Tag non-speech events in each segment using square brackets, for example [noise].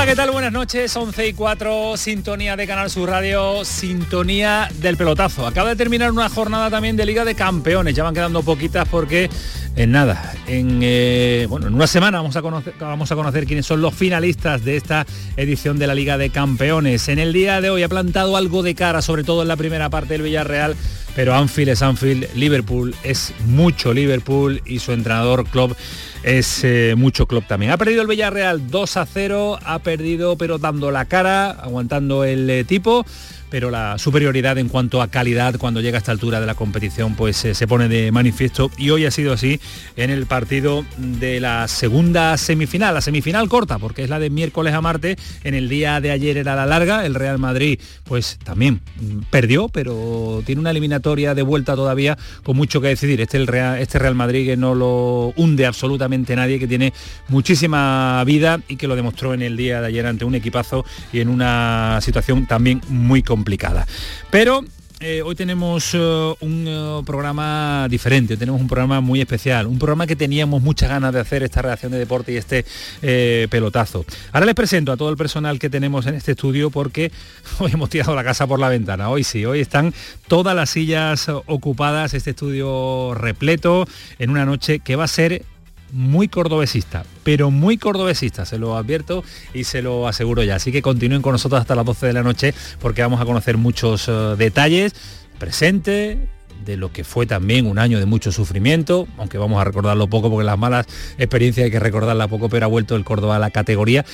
Hola, ¿qué tal? Buenas noches, 11 y 4, sintonía de Canal Sur Radio, sintonía del pelotazo. Acaba de terminar una jornada también de Liga de Campeones, ya van quedando poquitas porque en nada, en, eh, bueno, en una semana vamos a, conocer, vamos a conocer quiénes son los finalistas de esta edición de la Liga de Campeones. En el día de hoy ha plantado algo de cara, sobre todo en la primera parte del Villarreal, pero Anfield es Anfield, Liverpool es mucho Liverpool y su entrenador Klopp es eh, mucho club también. Ha perdido el Villarreal 2 a 0, ha perdido pero dando la cara, aguantando el eh, tipo pero la superioridad en cuanto a calidad cuando llega a esta altura de la competición pues eh, se pone de manifiesto y hoy ha sido así en el partido de la segunda semifinal, la semifinal corta porque es la de miércoles a martes, en el día de ayer era la larga, el Real Madrid pues también perdió, pero tiene una eliminatoria de vuelta todavía con mucho que decidir. Este, el Real, este Real Madrid que no lo hunde absolutamente nadie, que tiene muchísima vida y que lo demostró en el día de ayer ante un equipazo y en una situación también muy complicada. Pero eh, hoy tenemos eh, un eh, programa diferente, tenemos un programa muy especial, un programa que teníamos muchas ganas de hacer esta reacción de deporte y este pelotazo. Ahora les presento a todo el personal que tenemos en este estudio porque [laughs] hoy hemos tirado la casa por la ventana. Hoy sí, hoy están todas las sillas ocupadas, este estudio repleto en una noche que va a ser muy cordobesista, pero muy cordobesista, se lo advierto y se lo aseguro ya. Así que continúen con nosotros hasta las 12 de la noche porque vamos a conocer muchos eh, detalles, presente, de lo que fue también un año de mucho sufrimiento, aunque vamos a recordarlo poco porque las malas experiencias hay que recordarla poco, pero ha vuelto el Córdoba a la categoría.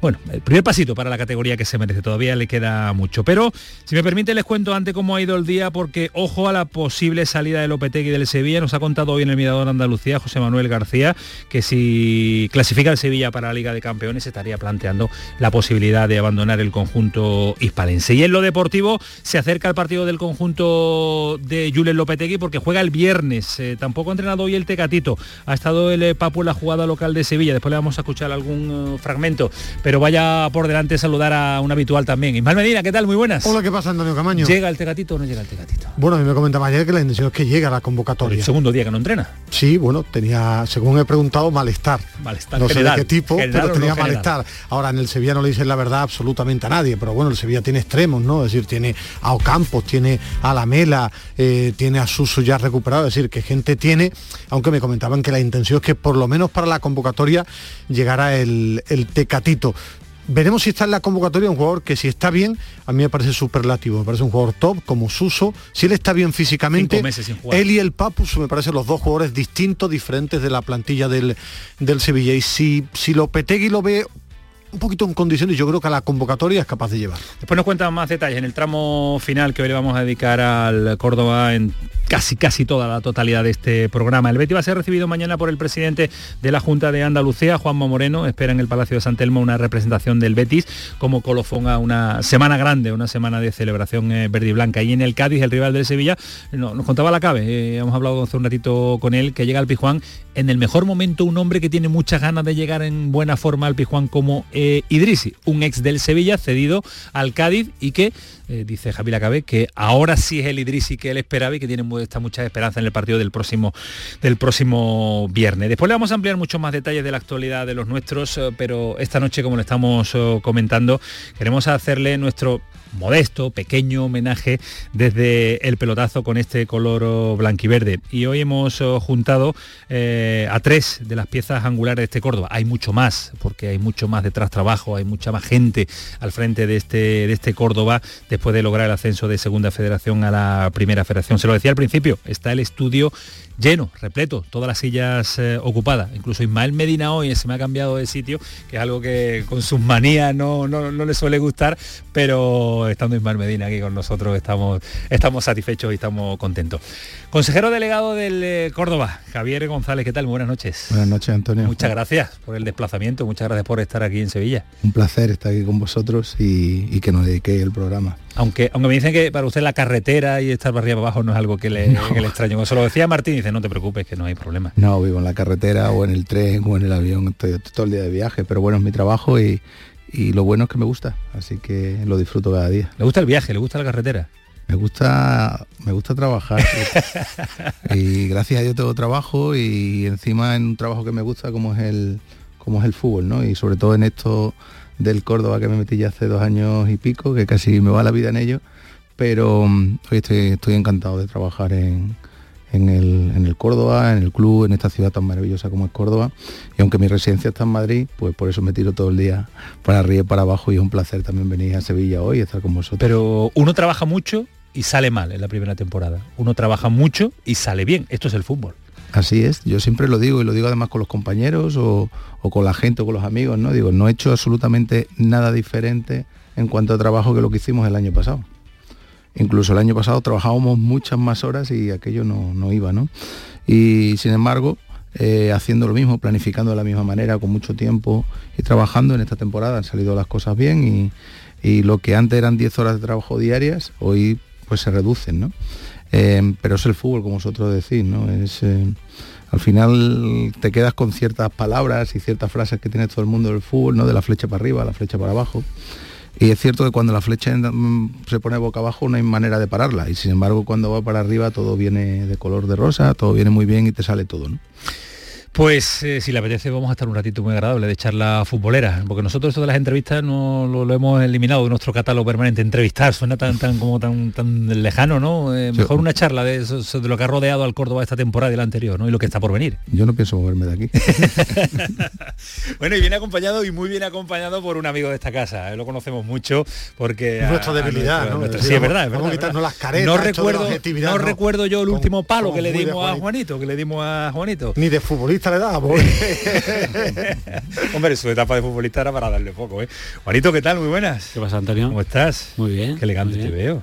Bueno, el primer pasito para la categoría que se merece, todavía le queda mucho. Pero si me permite les cuento antes cómo ha ido el día, porque ojo a la posible salida del Lopetegui del Sevilla. Nos ha contado hoy en el Mirador Andalucía José Manuel García que si clasifica el Sevilla para la Liga de Campeones estaría planteando la posibilidad de abandonar el conjunto hispalense. Y en lo deportivo se acerca el partido del conjunto de Julen Lopetegui porque juega el viernes. Eh, tampoco ha entrenado hoy el Tecatito. Ha estado el eh, Papu en la jugada local de Sevilla. Después le vamos a escuchar algún eh, fragmento pero vaya por delante saludar a un habitual también. Ismael Medina, ¿qué tal? Muy buenas. Hola, ¿qué pasa, Antonio Camaño? ¿Llega el Tegatito o no llega el Tegatito? Bueno, a mí me comentaba ayer que la intención es que llega a la convocatoria. El segundo día que no entrena. Sí, bueno, tenía, según he preguntado, malestar. Malestar No sé de qué tipo, pero tenía malestar. Ahora, en el Sevilla no le dicen la verdad absolutamente a nadie, pero bueno, el Sevilla tiene extremos, ¿no? Es decir, tiene a Ocampos, tiene a Lamela, eh, tiene a Suso ya recuperado, es decir, que gente tiene, aunque me comentaban que la intención es que por lo menos para la convocatoria llegara el, el Tecatito. Veremos si está en la convocatoria un jugador que si está bien, a mí me parece superlativo, me parece un jugador top como Suso, si él está bien físicamente, él y el Papus me parecen los dos jugadores distintos, diferentes de la plantilla del, del Sevilla. Y si, si Lopetegui lo ve un poquito en condiciones, yo creo que a la convocatoria es capaz de llevar. Después nos cuentan más detalles en el tramo final que hoy le vamos a dedicar al Córdoba en casi casi toda la totalidad de este programa. El Betis va a ser recibido mañana por el presidente de la Junta de Andalucía, Juanma Moreno. Espera en el Palacio de San Telmo una representación del Betis como colofón a una semana grande, una semana de celebración eh, verde y blanca. Y en el Cádiz, el rival del Sevilla, nos contaba la cabe, eh, hemos hablado hace un ratito con él, que llega al Pijuán en el mejor momento un hombre que tiene muchas ganas de llegar en buena forma al Pijuán como eh, Idrisi, un ex del Sevilla cedido al Cádiz y que eh, dice Javi Lacabe, que ahora sí es el Idrisi que él esperaba y que tiene mucha esperanza en el partido del próximo, del próximo viernes. Después le vamos a ampliar muchos más detalles de la actualidad de los nuestros, eh, pero esta noche, como le estamos eh, comentando, queremos hacerle nuestro modesto, pequeño homenaje desde el pelotazo con este color blanquiverde. Y hoy hemos juntado a tres de las piezas angulares de este Córdoba. Hay mucho más, porque hay mucho más detrás trabajo, hay mucha más gente al frente de este, de este Córdoba después de lograr el ascenso de Segunda Federación a la Primera Federación. Se lo decía al principio, está el estudio lleno, repleto, todas las sillas eh, ocupadas. Incluso Ismael Medina hoy se me ha cambiado de sitio, que es algo que con sus manías no, no, le suele gustar, pero estando Ismael Medina aquí con nosotros estamos, estamos satisfechos y estamos contentos. Consejero delegado del eh, Córdoba, Javier González, ¿qué tal? Buenas noches. Buenas noches, Antonio. Muchas gracias por el desplazamiento, muchas gracias por estar aquí en Sevilla. Un placer estar aquí con vosotros y, y que nos dediquéis el programa. Aunque, aunque me dicen que para usted la carretera y estar para arriba abajo no es algo que le, extraño. Como se lo decía Martín, dice, no te preocupes, que no hay problema. No, vivo en la carretera o en el tren o en el avión, estoy, todo el día de viaje, pero bueno, es mi trabajo y, y lo bueno es que me gusta, así que lo disfruto cada día. ¿Le gusta el viaje? ¿Le gusta la carretera? Me gusta, me gusta trabajar. [laughs] y gracias a Dios tengo trabajo y encima en un trabajo que me gusta como es el, como es el fútbol, ¿no? Y sobre todo en esto del Córdoba que me metí ya hace dos años y pico, que casi me va la vida en ello. Pero mm, hoy estoy, encantado de trabajar en, en el, en el, Córdoba, en el club, en esta ciudad tan maravillosa como es Córdoba. Y aunque mi residencia está en Madrid, pues por eso me tiro todo el día para arriba y para abajo y es un placer también venir a Sevilla hoy y estar con vosotros. Pero uno trabaja mucho y sale mal en la primera temporada. Uno trabaja mucho y sale bien. Esto es el fútbol. Así es, yo siempre lo digo y lo digo además con los compañeros o, con la gente o con los amigos, ¿no? Digo, no he hecho absolutamente nada diferente en cuanto a trabajo que lo que hicimos el año pasado. Incluso el año pasado trabajábamos muchas más horas y aquello no, iba, ¿no? Y sin embargo, eh, haciendo lo mismo, planificando de la misma manera, con mucho tiempo y trabajando en esta temporada han salido las cosas bien y, y lo que antes eran 10 horas de trabajo diarias, hoy pues se reducen, ¿no? Eh, pero es el fútbol, como vosotros decís, ¿no? Es, eh, al final te quedas con ciertas palabras y ciertas frases que tiene todo el mundo del fútbol, ¿no? De la flecha para arriba, la flecha para abajo. Y es cierto que cuando la flecha mm, se pone boca abajo no hay manera de pararla. Y sin embargo cuando va para arriba todo viene de color de rosa, todo viene muy bien y te sale todo. Pues eh, si le apetece vamos a estar un ratito muy agradable de charla futbolera, porque nosotros esto de las entrevistas no lo, hemos eliminado de nuestro catálogo permanente. Entrevistar suena tan tan como tan tan lejano, ¿no? Eh, mejor una charla de, de lo que ha rodeado al Córdoba esta temporada y la anterior, ¿no? Y lo que está por venir. Yo no pienso moverme de aquí. [laughs] bueno, y viene acompañado y muy bien acompañado por un amigo de esta casa. Eh, lo conocemos mucho porque es nuestra debilidad, ¿no? sí, es verdad, es verdad, quitarnos las caretas. No recuerdo, no, recuerdo yo el último palo que le dimos a Juanito, que le dimos a Juanito. Ni de futbolista le da, [laughs] Hombre, su etapa de futbolista era para darle poco, ¿eh? Juanito, ¿qué tal? Muy buenas. ¿Qué pasa, Antonio? ¿Cómo estás? Muy bien. Qué elegante te veo.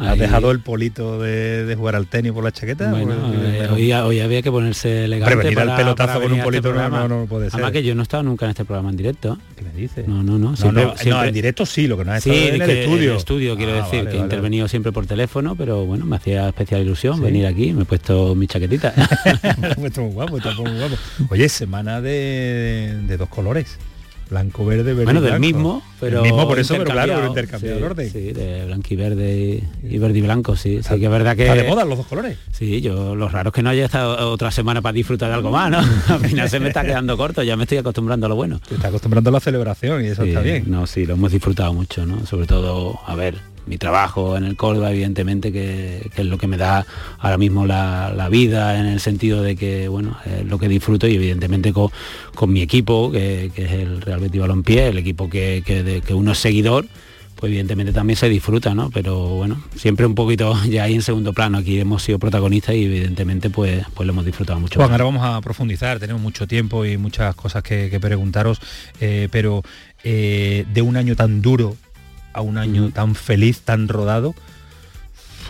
¿Has dejado el polito de, jugar al tenis por la chaqueta? Eh, hoy, había que ponerse elegante Pero venir al pelotazo con un polito este no, no, puede ser. Además que yo no he estado nunca en este programa en directo. ¿Qué me dices? No, no, no. no, en directo sí, lo que no es sí, en el estudio. En estudio, quiero ah, decir, que he intervenido siempre por teléfono, pero bueno, me hacía especial ilusión venir aquí. Me he puesto mi chaquetita. [laughs] muy guapo, muy guapo. Oye, semana de, de dos colores blanco, verde, verde. Bueno, del mismo, pero. mismo por eso, pero claro, intercambiado el orden. Sí, de blanco y verde y, verde y blanco, sí. sí que es verdad que. Está de moda los dos colores. Sí, yo lo raro es que no haya estado otra semana para disfrutar de algo más, ¿no? [laughs] Al final se me está quedando corto, ya me estoy acostumbrando a lo bueno. Te está acostumbrando a la celebración y eso está bien. No, sí, lo hemos disfrutado mucho, ¿no? Sobre todo, a ver, mi trabajo en el Córdoba, evidentemente, que, es lo que me da ahora mismo la, vida, en el sentido de que, bueno, es lo que disfruto y evidentemente con, mi equipo, que, es el Real Betis Balompié, el equipo que, que, uno es seguidor, pues evidentemente también se disfruta, ¿no? Pero bueno, siempre un poquito [laughs] ya ahí en segundo plano, aquí hemos sido protagonistas y evidentemente pues, pues lo hemos disfrutado mucho. Juan, ahora vamos a profundizar, tenemos mucho tiempo y muchas cosas que, preguntaros, eh, pero eh, de un año tan duro a un año tan feliz, tan rodado,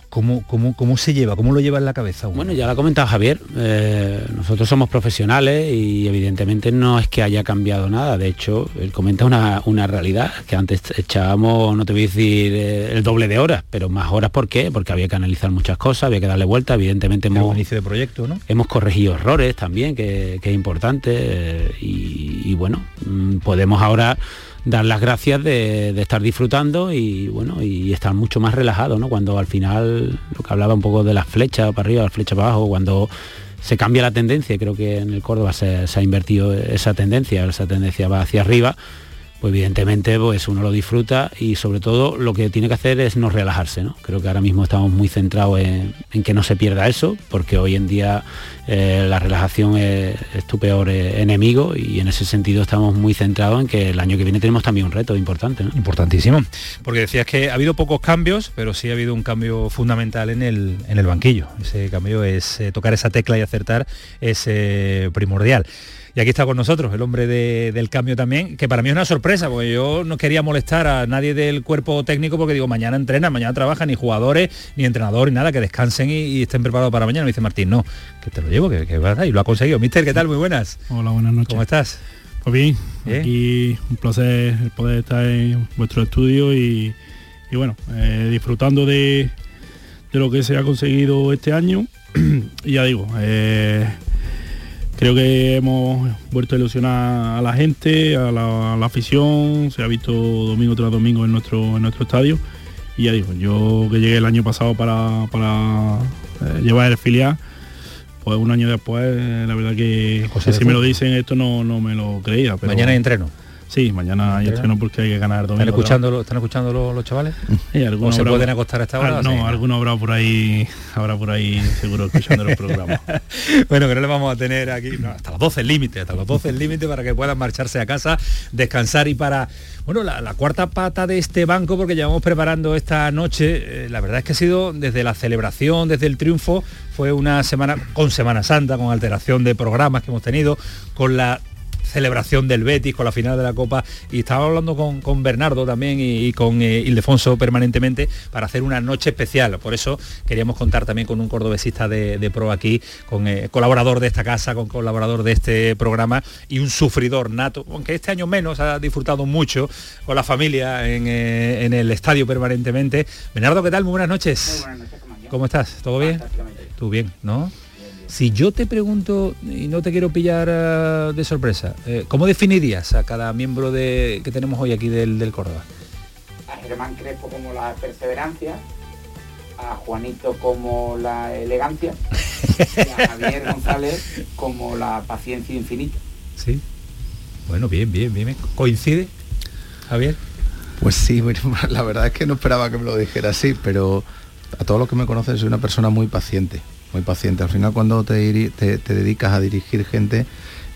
¿Cómo, cómo, cómo se lleva? ¿Cómo lo lleva en la cabeza? Bueno, ya lo ha comentado Javier, eh, nosotros somos profesionales y evidentemente no es que haya cambiado nada, de hecho, él comenta una, una realidad, que antes echábamos, no te voy a decir eh, el doble de horas, pero más horas, ¿por qué? Porque había que analizar muchas cosas, había que darle vuelta, evidentemente hemos... inicio de proyecto, ¿no? Hemos corregido errores también, que, es importante, eh, y, bueno, mm, podemos ahora dar las gracias de, estar disfrutando y bueno y estar mucho más relajado ¿no? cuando al final lo que hablaba un poco de las flechas para arriba las flechas para abajo cuando se cambia la tendencia creo que en el Córdoba se, se ha invertido esa tendencia esa tendencia va hacia arriba pues evidentemente pues uno lo disfruta y sobre todo lo que tiene que hacer es no relajarse. ¿no? Creo que ahora mismo estamos muy centrados en, que no se pierda eso, porque hoy en día eh, la relajación es, tu peor eh, enemigo y en ese sentido estamos muy centrados en que el año que viene tenemos también un reto importante. Importantísimo, porque decías que ha habido pocos cambios, pero sí ha habido un cambio fundamental en el, en el banquillo. Ese cambio es eh, tocar esa tecla y acertar es primordial. Y aquí está con nosotros el hombre del cambio también, que para mí es una sorpresa, porque yo no quería molestar a nadie del cuerpo técnico porque digo, mañana entrenan, mañana trabajan, ni jugadores, ni entrenadores, ni nada, que descansen y, estén preparados para mañana. Me dice Martín, no, que te lo llevo, que, es verdad, y lo ha conseguido. Mister, ¿qué tal? Muy buenas. Hola, buenas noches. ¿Cómo estás? Pues bien, aquí un placer poder estar en vuestro estudio y, y bueno, eh, disfrutando de, de, lo que se ha conseguido este año. [clears throat] y ya digo, eh, creo que hemos vuelto a ilusionar a la gente, a la, afición, se ha visto domingo tras domingo en nuestro, en nuestro estadio. Y ya digo, yo que llegué el año pasado para, para eh, llevar el filial, pues un año después, la verdad que, si me lo dicen esto no, no me lo creía. Pero, Mañana hay entreno. Sí, mañana hay estreno porque hay que ganar domingo. ¿Están escuchando, ¿están escuchando los, chavales? [laughs] Sí, ¿O se pueden acostar a esta hora? no, alguno habrá por ahí, habrá por ahí seguro escuchando los programas. [laughs] bueno, que no le vamos a tener aquí hasta las 12 el límite, hasta las 12 el límite para que puedan marcharse a casa, descansar y para bueno, la, cuarta pata de este banco, porque llevamos preparando esta noche, eh, la verdad es que ha sido desde la celebración, desde el triunfo, fue una semana con Semana Santa, con alteración de programas que hemos tenido, con la celebración del Betis, con la final de la Copa, y estaba hablando con, Bernardo también y, con eh, Ildefonso permanentemente para hacer una noche especial. Por eso queríamos contar también con un cordobesista de, pro aquí, con eh, colaborador de esta casa, con colaborador de este programa y un sufridor nato, aunque este año menos ha disfrutado mucho con la familia en, eh, en el estadio permanentemente. Bernardo, ¿qué tal? Muy buenas noches. Muy buenas noches ¿Cómo estás? ¿Todo bien? Tú bien, ¿no? Si yo te pregunto, y no te quiero pillar eh, de sorpresa, eh, ¿cómo definirías a cada miembro de, que tenemos hoy aquí del, del Córdoba? A Germán Crespo como la perseverancia, a Juanito como la elegancia y a Javier González como la paciencia infinita. Sí. Bueno, bien, bien, bien. ¿Coincide, Javier? Pues sí, [laughs] la verdad es que no esperaba que me lo dijera así, pero a todos los que me conocen soy una persona muy paciente muy paciente. Al final cuando te, te, dedicas a dirigir gente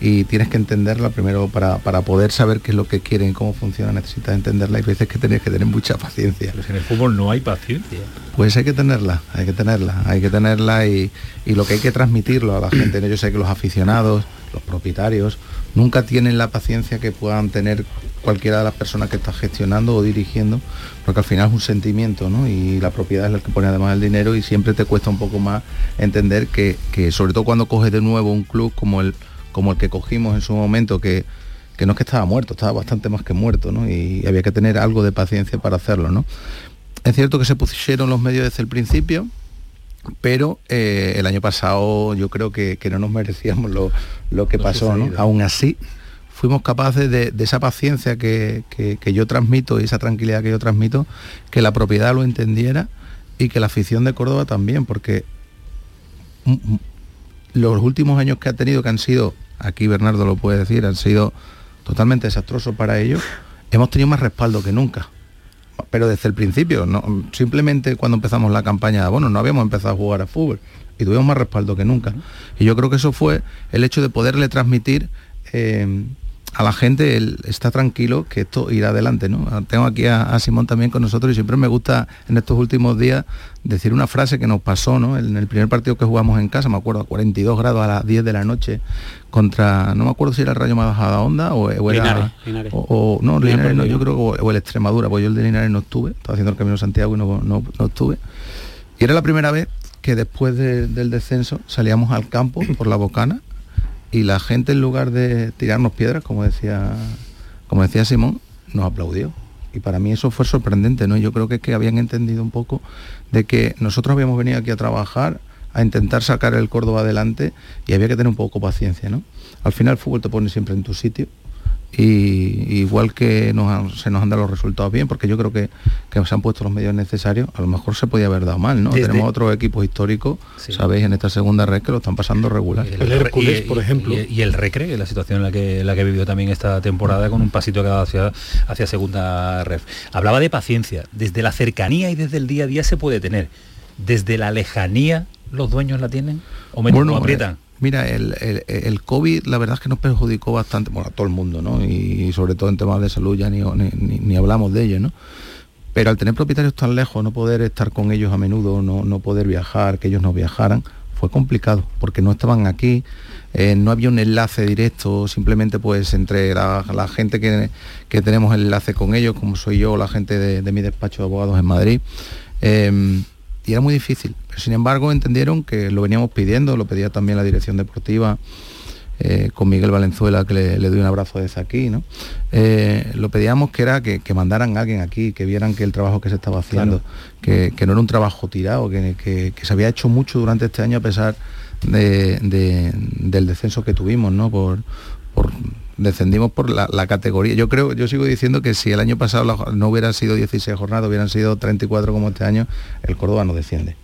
y tienes que entenderla primero para, poder saber qué es lo que quieren, cómo funciona, necesitas entenderla y veces que tienes que tener mucha paciencia. Pero en el fútbol no hay paciencia. Pues hay que tenerla, hay que tenerla, hay que tenerla y, y lo que hay que transmitirlo a la gente. Yo sé que los aficionados, los propietarios, nunca tienen la paciencia que puedan tener cualquiera de las personas que está gestionando o dirigiendo, porque al final es un sentimiento, ¿no? Y la propiedad es la que pone además el dinero y siempre te cuesta un poco más entender que, sobre todo cuando coges de nuevo un club como el, como el que cogimos en su momento, que, que no es que estaba muerto, estaba bastante más que muerto, ¿no? Y había que tener algo de paciencia para hacerlo, ¿no? Es cierto que se pusieron los medios desde el principio, pero eh, el año pasado yo creo que, no nos merecíamos lo, que pasó, ¿no? Aún así, fuimos capaces de, esa paciencia que, yo transmito y esa tranquilidad que yo transmito, que la propiedad lo entendiera y que la afición de Córdoba también, porque los últimos años que ha tenido, que han sido, aquí Bernardo lo puede decir, han sido totalmente desastrosos para ellos, hemos tenido más respaldo que nunca. Pero desde el principio, no, simplemente cuando empezamos la campaña de abonos, no habíamos empezado a jugar a fútbol y tuvimos más respaldo que nunca. Y yo creo que eso fue el hecho de poderle transmitir eh, a la gente él está tranquilo que esto irá adelante. ¿no? Tengo aquí a, Simón también con nosotros y siempre me gusta en estos últimos días decir una frase que nos pasó ¿no? en el primer partido que jugamos en casa, me acuerdo, a 42 grados a las 10 de la noche contra, no me acuerdo si era el Rayo Majada Onda o, o era... O, no, Linares no, yo creo que o el Extremadura, pues yo el de Linares no estuve, estaba haciendo el Camino de Santiago y no, no, estuve. Y era la primera vez que después del descenso salíamos al campo por la bocana y la gente en lugar de tirarnos piedras, como decía, como decía Simón, nos aplaudió. Y para mí eso fue sorprendente, ¿no? Yo creo que es que habían entendido un poco de que nosotros habíamos venido aquí a trabajar, a intentar sacar el Córdoba adelante y había que tener un poco paciencia, ¿no? Al final el fútbol te pone siempre en tu sitio y igual que se nos han dado los resultados bien, porque yo creo que, se han puesto los medios necesarios, a lo mejor se podía haber dado mal, ¿no? Tenemos otros equipos históricos, sabéis, en esta segunda red que lo están pasando regular. El, Hércules, por ejemplo. Y, el Recre, la situación en la que la que vivió también esta temporada con un pasito que ha dado hacia, hacia segunda red. Hablaba de paciencia, desde la cercanía y desde el día a día se puede tener. Desde la lejanía, ¿los dueños la tienen? ¿O me bueno, aprietan? Mira, el, el, COVID la verdad es que nos perjudicó bastante, bueno, a todo el mundo, ¿no? Y sobre todo en temas de salud ya ni, ni, hablamos de ello, ¿no? Pero al tener propietarios tan lejos, no poder estar con ellos a menudo, no, no poder viajar, que ellos no viajaran, fue complicado, porque no estaban aquí, eh, no había un enlace directo, simplemente pues entre la, gente que, que, tenemos el enlace con ellos, como soy yo, la gente de, mi despacho de abogados en Madrid. Em, y era muy difícil. Pero sin embargo entendieron que lo veníamos pidiendo, lo pedía también la dirección deportiva, eh, con Miguel Valenzuela, que le, doy un abrazo desde aquí, ¿no? Eh, lo pedíamos que era que, mandaran a alguien aquí, que vieran que el trabajo que se estaba haciendo, que, no era un trabajo tirado, que, se había hecho mucho durante este año a pesar del descenso que tuvimos, ¿no? Por, por descendimos por la, categoría. Yo creo, yo sigo diciendo que si el año pasado no hubiera sido 16 jornadas, hubieran sido 34 como este año, el Córdoba no desciende.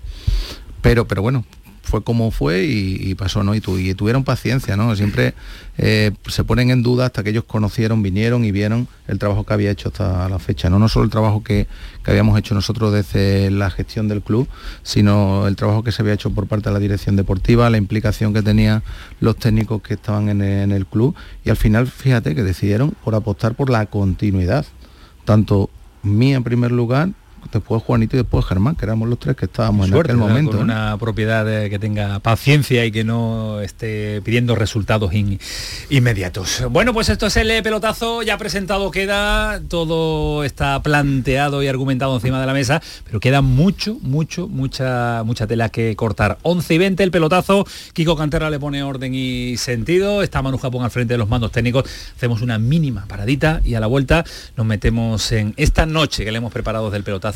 Pero, pero bueno, fue como fue y, pasó, ¿no? Y, tuvieron paciencia, ¿no? Siempre eh, se ponen en duda hasta que ellos conocieron, vinieron y vieron el trabajo que había hecho hasta la fecha. No, no solo el trabajo que, habíamos hecho nosotros desde la gestión del club, sino el trabajo que se había hecho por parte de la dirección deportiva, la implicación que tenían los técnicos que estaban en el, en el club y al final, fíjate, que decidieron por apostar por la continuidad, tanto mía en primer lugar después Juanito y después Germán, que éramos los tres que estábamos en aquel momento. Con una propiedad que tenga paciencia y que no esté pidiendo resultados inmediatos. Bueno, pues esto es el pelotazo, ya presentado queda, todo está planteado y argumentado encima de la mesa, pero queda mucho, mucho, mucha, mucha tela que cortar. 11 y 20 el pelotazo, Kiko Cantera le pone orden y sentido, está Manu Japón al frente de los mandos técnicos, hacemos una mínima paradita y a la vuelta nos metemos en esta noche que le hemos preparado del pelotazo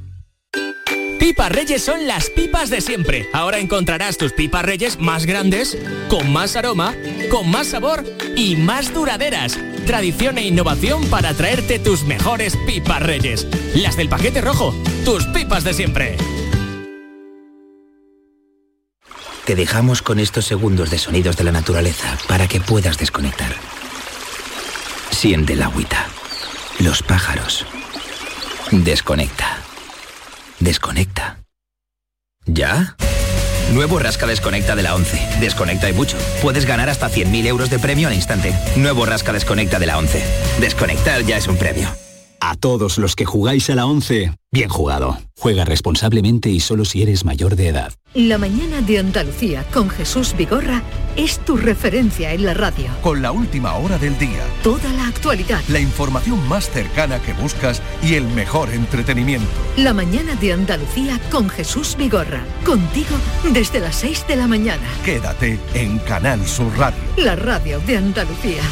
Pipas Reyes son las pipas de siempre. Ahora encontrarás tus pipas Reyes más grandes, con más aroma, con más sabor y más duraderas. Tradición e innovación para traerte tus mejores pipas Reyes. Las del paquete rojo, tus pipas de siempre. Te dejamos con estos segundos de sonidos de la naturaleza para que puedas desconectar. Siente la agüita, los pájaros. Desconecta. Desconecta. ¿Ya? Nuevo Rasca Desconecta de la 11. Desconecta y mucho. Puedes ganar hasta 100.000 euros de premio al instante. Nuevo Rasca Desconecta de la 11. Desconectar ya es un premio. A todos los que jugáis a la 11, bien jugado. Juega responsablemente y solo si eres mayor de edad. La mañana de Andalucía con Jesús Vigorra es tu referencia en la radio. Con la última hora del día. Toda la actualidad. La información más cercana que buscas y el mejor entretenimiento. La mañana de Andalucía con Jesús Vigorra. Contigo desde las 6 de la mañana. Quédate en Canal Sur Radio. La radio de Andalucía.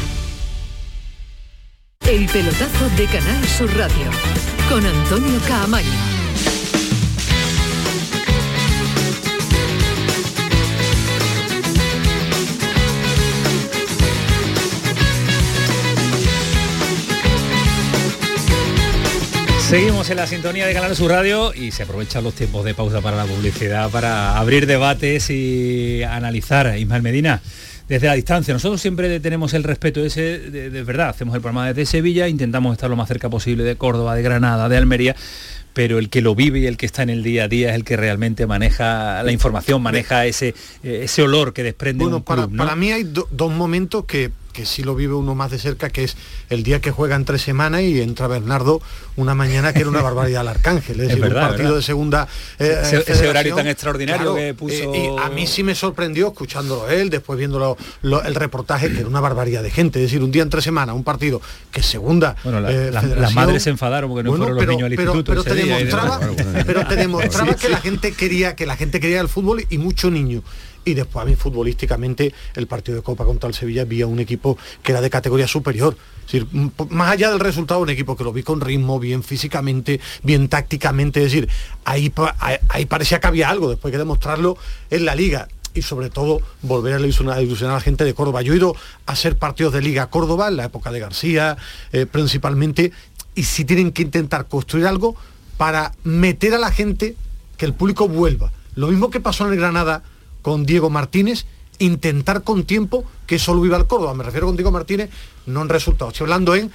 El pelotazo de Canal Sur Radio con Antonio Caamaño. Seguimos en la sintonía de Canal Sur Radio y se aprovechan los tiempos de pausa para la publicidad para abrir debates y analizar. Ismael Medina, desde la distancia. Nosotros siempre tenemos el respeto ese, de, verdad, hacemos el programa desde Sevilla, intentamos estar lo más cerca posible de Córdoba, de Granada, de Almería, pero el que lo vive y el que está en el día a día es el que realmente maneja la información, maneja ese, ese olor que desprende un para, para mí hay dos momentos que que sí lo vive uno más de cerca, que es el día que juegan tres semanas y entra Bernardo una mañana que era una barbaridad al Arcángel, es, decir, un partido de segunda eh, ese, horario tan extraordinario que puso... Eh, y a mí sí me sorprendió escuchándolo él, después viendo el reportaje, que era una barbaridad de gente, es decir, un día en tres semanas, un partido que segunda bueno, eh, las madres se enfadaron porque no fueron los niños al instituto pero, te demostraba, [laughs] pero te demostraba que la gente quería que la gente quería el fútbol y mucho niño y después a mí futbolísticamente el partido de Copa contra el Sevilla había un equipo que era de categoría superior. Es decir, más allá del resultado, un equipo que lo vi con ritmo, bien físicamente, bien tácticamente, es decir, ahí, ahí parecía que había algo, después que demostrarlo en la liga y sobre todo volver a ilusionar, a la gente de Córdoba. Yo he ido a hacer partidos de Liga Córdoba en la época de García, eh, principalmente, y si tienen que intentar construir algo para meter a la gente, que el público vuelva. Lo mismo que pasó en el Granada con Diego Martínez, intentar con tiempo que solo viva el Córdoba. Me refiero con Diego Martínez, no en resultados. Estoy hablando en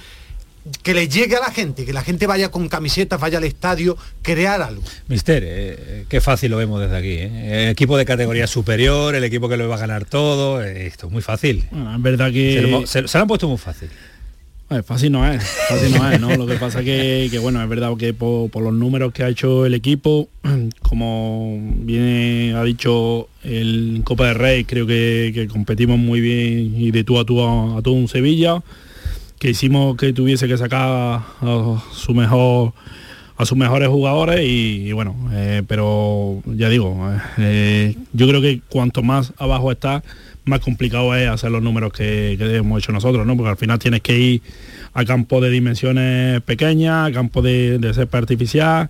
que le llegue a la gente, que la gente vaya con camisetas, vaya al estadio, crear algo. Mister, eh, qué fácil lo vemos desde aquí. ¿eh? El equipo de categoría superior, el equipo que lo va a ganar todo, eh, esto es muy fácil. Bueno, es verdad que... Se lo, han puesto muy fácil. Fácil no es, fácil no es, ¿no? Lo que pasa que, que bueno, es verdad que por, los números que ha hecho el equipo, [clears throat] como viene ha dicho el Copa de Rey, creo que, competimos muy bien y de tú a tú a, todo un Sevilla, que hicimos que tuviese que sacar a a sus mejores jugadores y, bueno, eh, pero ya digo, eh, yo creo que cuanto más abajo está, más complicado es hacer los números que, hemos hecho nosotros, ¿no? Porque al final tienes que ir a campo de dimensiones pequeñas, a campo de, de cepa artificial.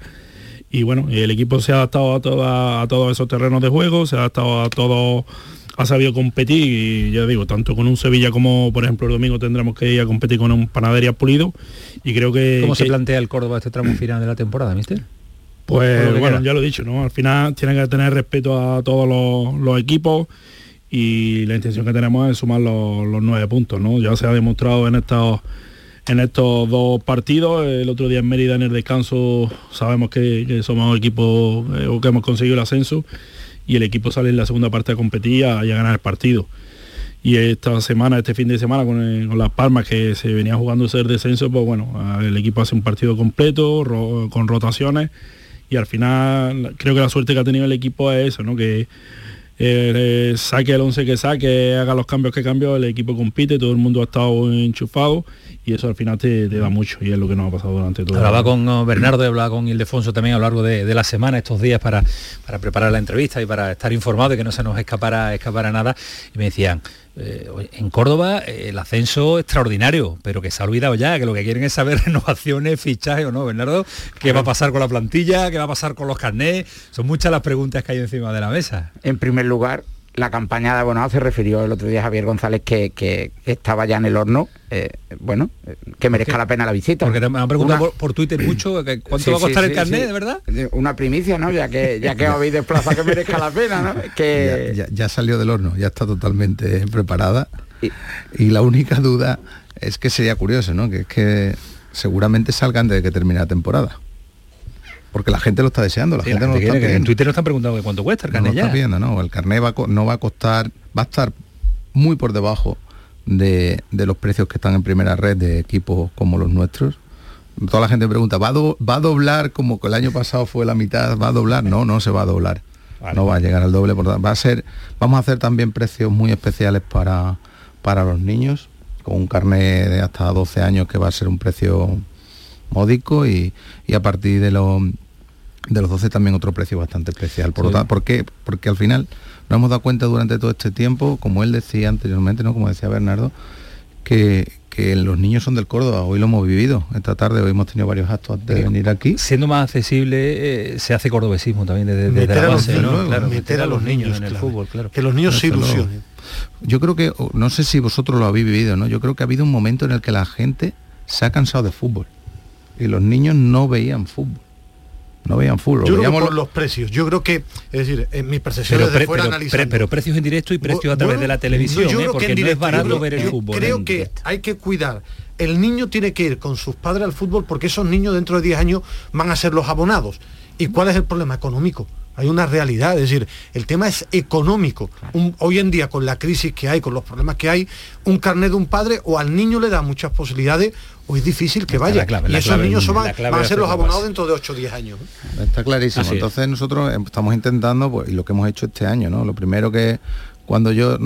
Y bueno, el equipo se ha adaptado a, a todos esos terrenos de juego, se ha adaptado a todo, ha sabido competir y ya digo, tanto con un Sevilla como por ejemplo el domingo tendremos que ir a competir con un Panadería Pulido y creo que... ¿Cómo se plantea el Córdoba este tramo final de la temporada, mister? Pues bueno, ya lo he dicho, ¿no? Al final tiene que tener respeto a todos los equipos y la intención que tenemos es sumar los, nueve puntos, ¿no? Ya se ha demostrado en estos en estos dos partidos, el otro día en Mérida en el descanso sabemos que, somos equipo eh, que hemos conseguido el ascenso y el equipo sale en la segunda parte a competir y a, ganar el partido. Y esta semana, este fin de semana con, Las Palmas que se venía jugando ese descenso, pues bueno, el equipo hace un partido completo, con rotaciones y al final creo que la suerte que ha tenido el equipo es eso, ¿no? Que eh, saque el 11 que saque, haga los cambios que cambió, el equipo compite, todo el mundo ha estado enchufado y eso al final te, da mucho y es lo que nos ha pasado durante todo. Hablaba con Bernardo y hablaba con Ildefonso también a lo largo de, la semana, estos días para, para preparar la entrevista y para estar informado de que no se nos escapara, escapara nada y me decían, eh, en Córdoba eh, el ascenso extraordinario, pero que se ha olvidado ya, que lo que quieren es saber [laughs] renovaciones, fichajes o no, Bernardo, qué va a pasar con la plantilla, qué va a pasar con los carnés, son muchas las preguntas que hay encima de la mesa. En primer lugar, la campaña de abonado se refirió el otro día Javier González que, estaba ya en el horno, eh, bueno, que merezca la pena la visita. Porque me han preguntado por, Twitter mucho cuánto va a costar el carnet, de verdad. Una primicia, ¿no? Ya que ya que [laughs] habéis desplazado que merezca la pena, ¿no? Que... Ya, salió del horno, ya está totalmente preparada. Y... la única duda es que sería curioso, ¿no? Que es que seguramente salgan desde que termine la temporada porque la gente lo está deseando, la gente no lo está En Twitter nos están preguntando cuánto cuesta el carnet no viendo, no, el carnet no va a costar, va a estar muy por debajo de, los precios que están en primera red de equipos como los nuestros. Toda la gente pregunta, ¿va a, doblar como que el año pasado fue la mitad? ¿Va a doblar? No, no se va a doblar. No va a llegar al doble, por va a ser, vamos a hacer también precios muy especiales para, para los niños, con un carnet de hasta 12 años que va a ser un precio módico y, y a partir de los de los 12 también otro precio bastante especial. Por, ¿por qué? Porque al final nos hemos dado cuenta durante todo este tiempo, como él decía anteriormente, ¿no? como decía Bernardo, que, los niños son del Córdoba, hoy lo hemos vivido, esta tarde hoy hemos tenido varios actos antes de venir aquí. Siendo más accesible, eh, se hace cordobesismo también desde, meter la base, meter, a los niños, en el fútbol, claro. Que los niños se ilusionen. Yo creo que, no sé si vosotros lo habéis vivido, ¿no? Yo creo que ha habido un momento en el que la gente se ha cansado de fútbol y los niños no veían fútbol no veían fútbol. Yo creo por los precios. Yo creo que, es decir, en mi percepción pero, fuera pero, precios en directo y precios a través de la televisión, yo ¿eh? porque no es barato ver el fútbol. Creo que hay que cuidar. El niño tiene que ir con sus padres al fútbol porque esos niños dentro de 10 años van a ser los abonados. ¿Y cuál es el problema económico? hay una realidad, es decir, el tema es económico. hoy en día, con la crisis que hay, con los problemas que hay, un carnet de un padre o al niño le da muchas posibilidades o es difícil que vaya. y esos niños van, a ser los abonados dentro de 8 o 10 años. Está clarísimo. Entonces nosotros estamos intentando, pues, y lo que hemos hecho este año, ¿no? Lo primero que cuando yo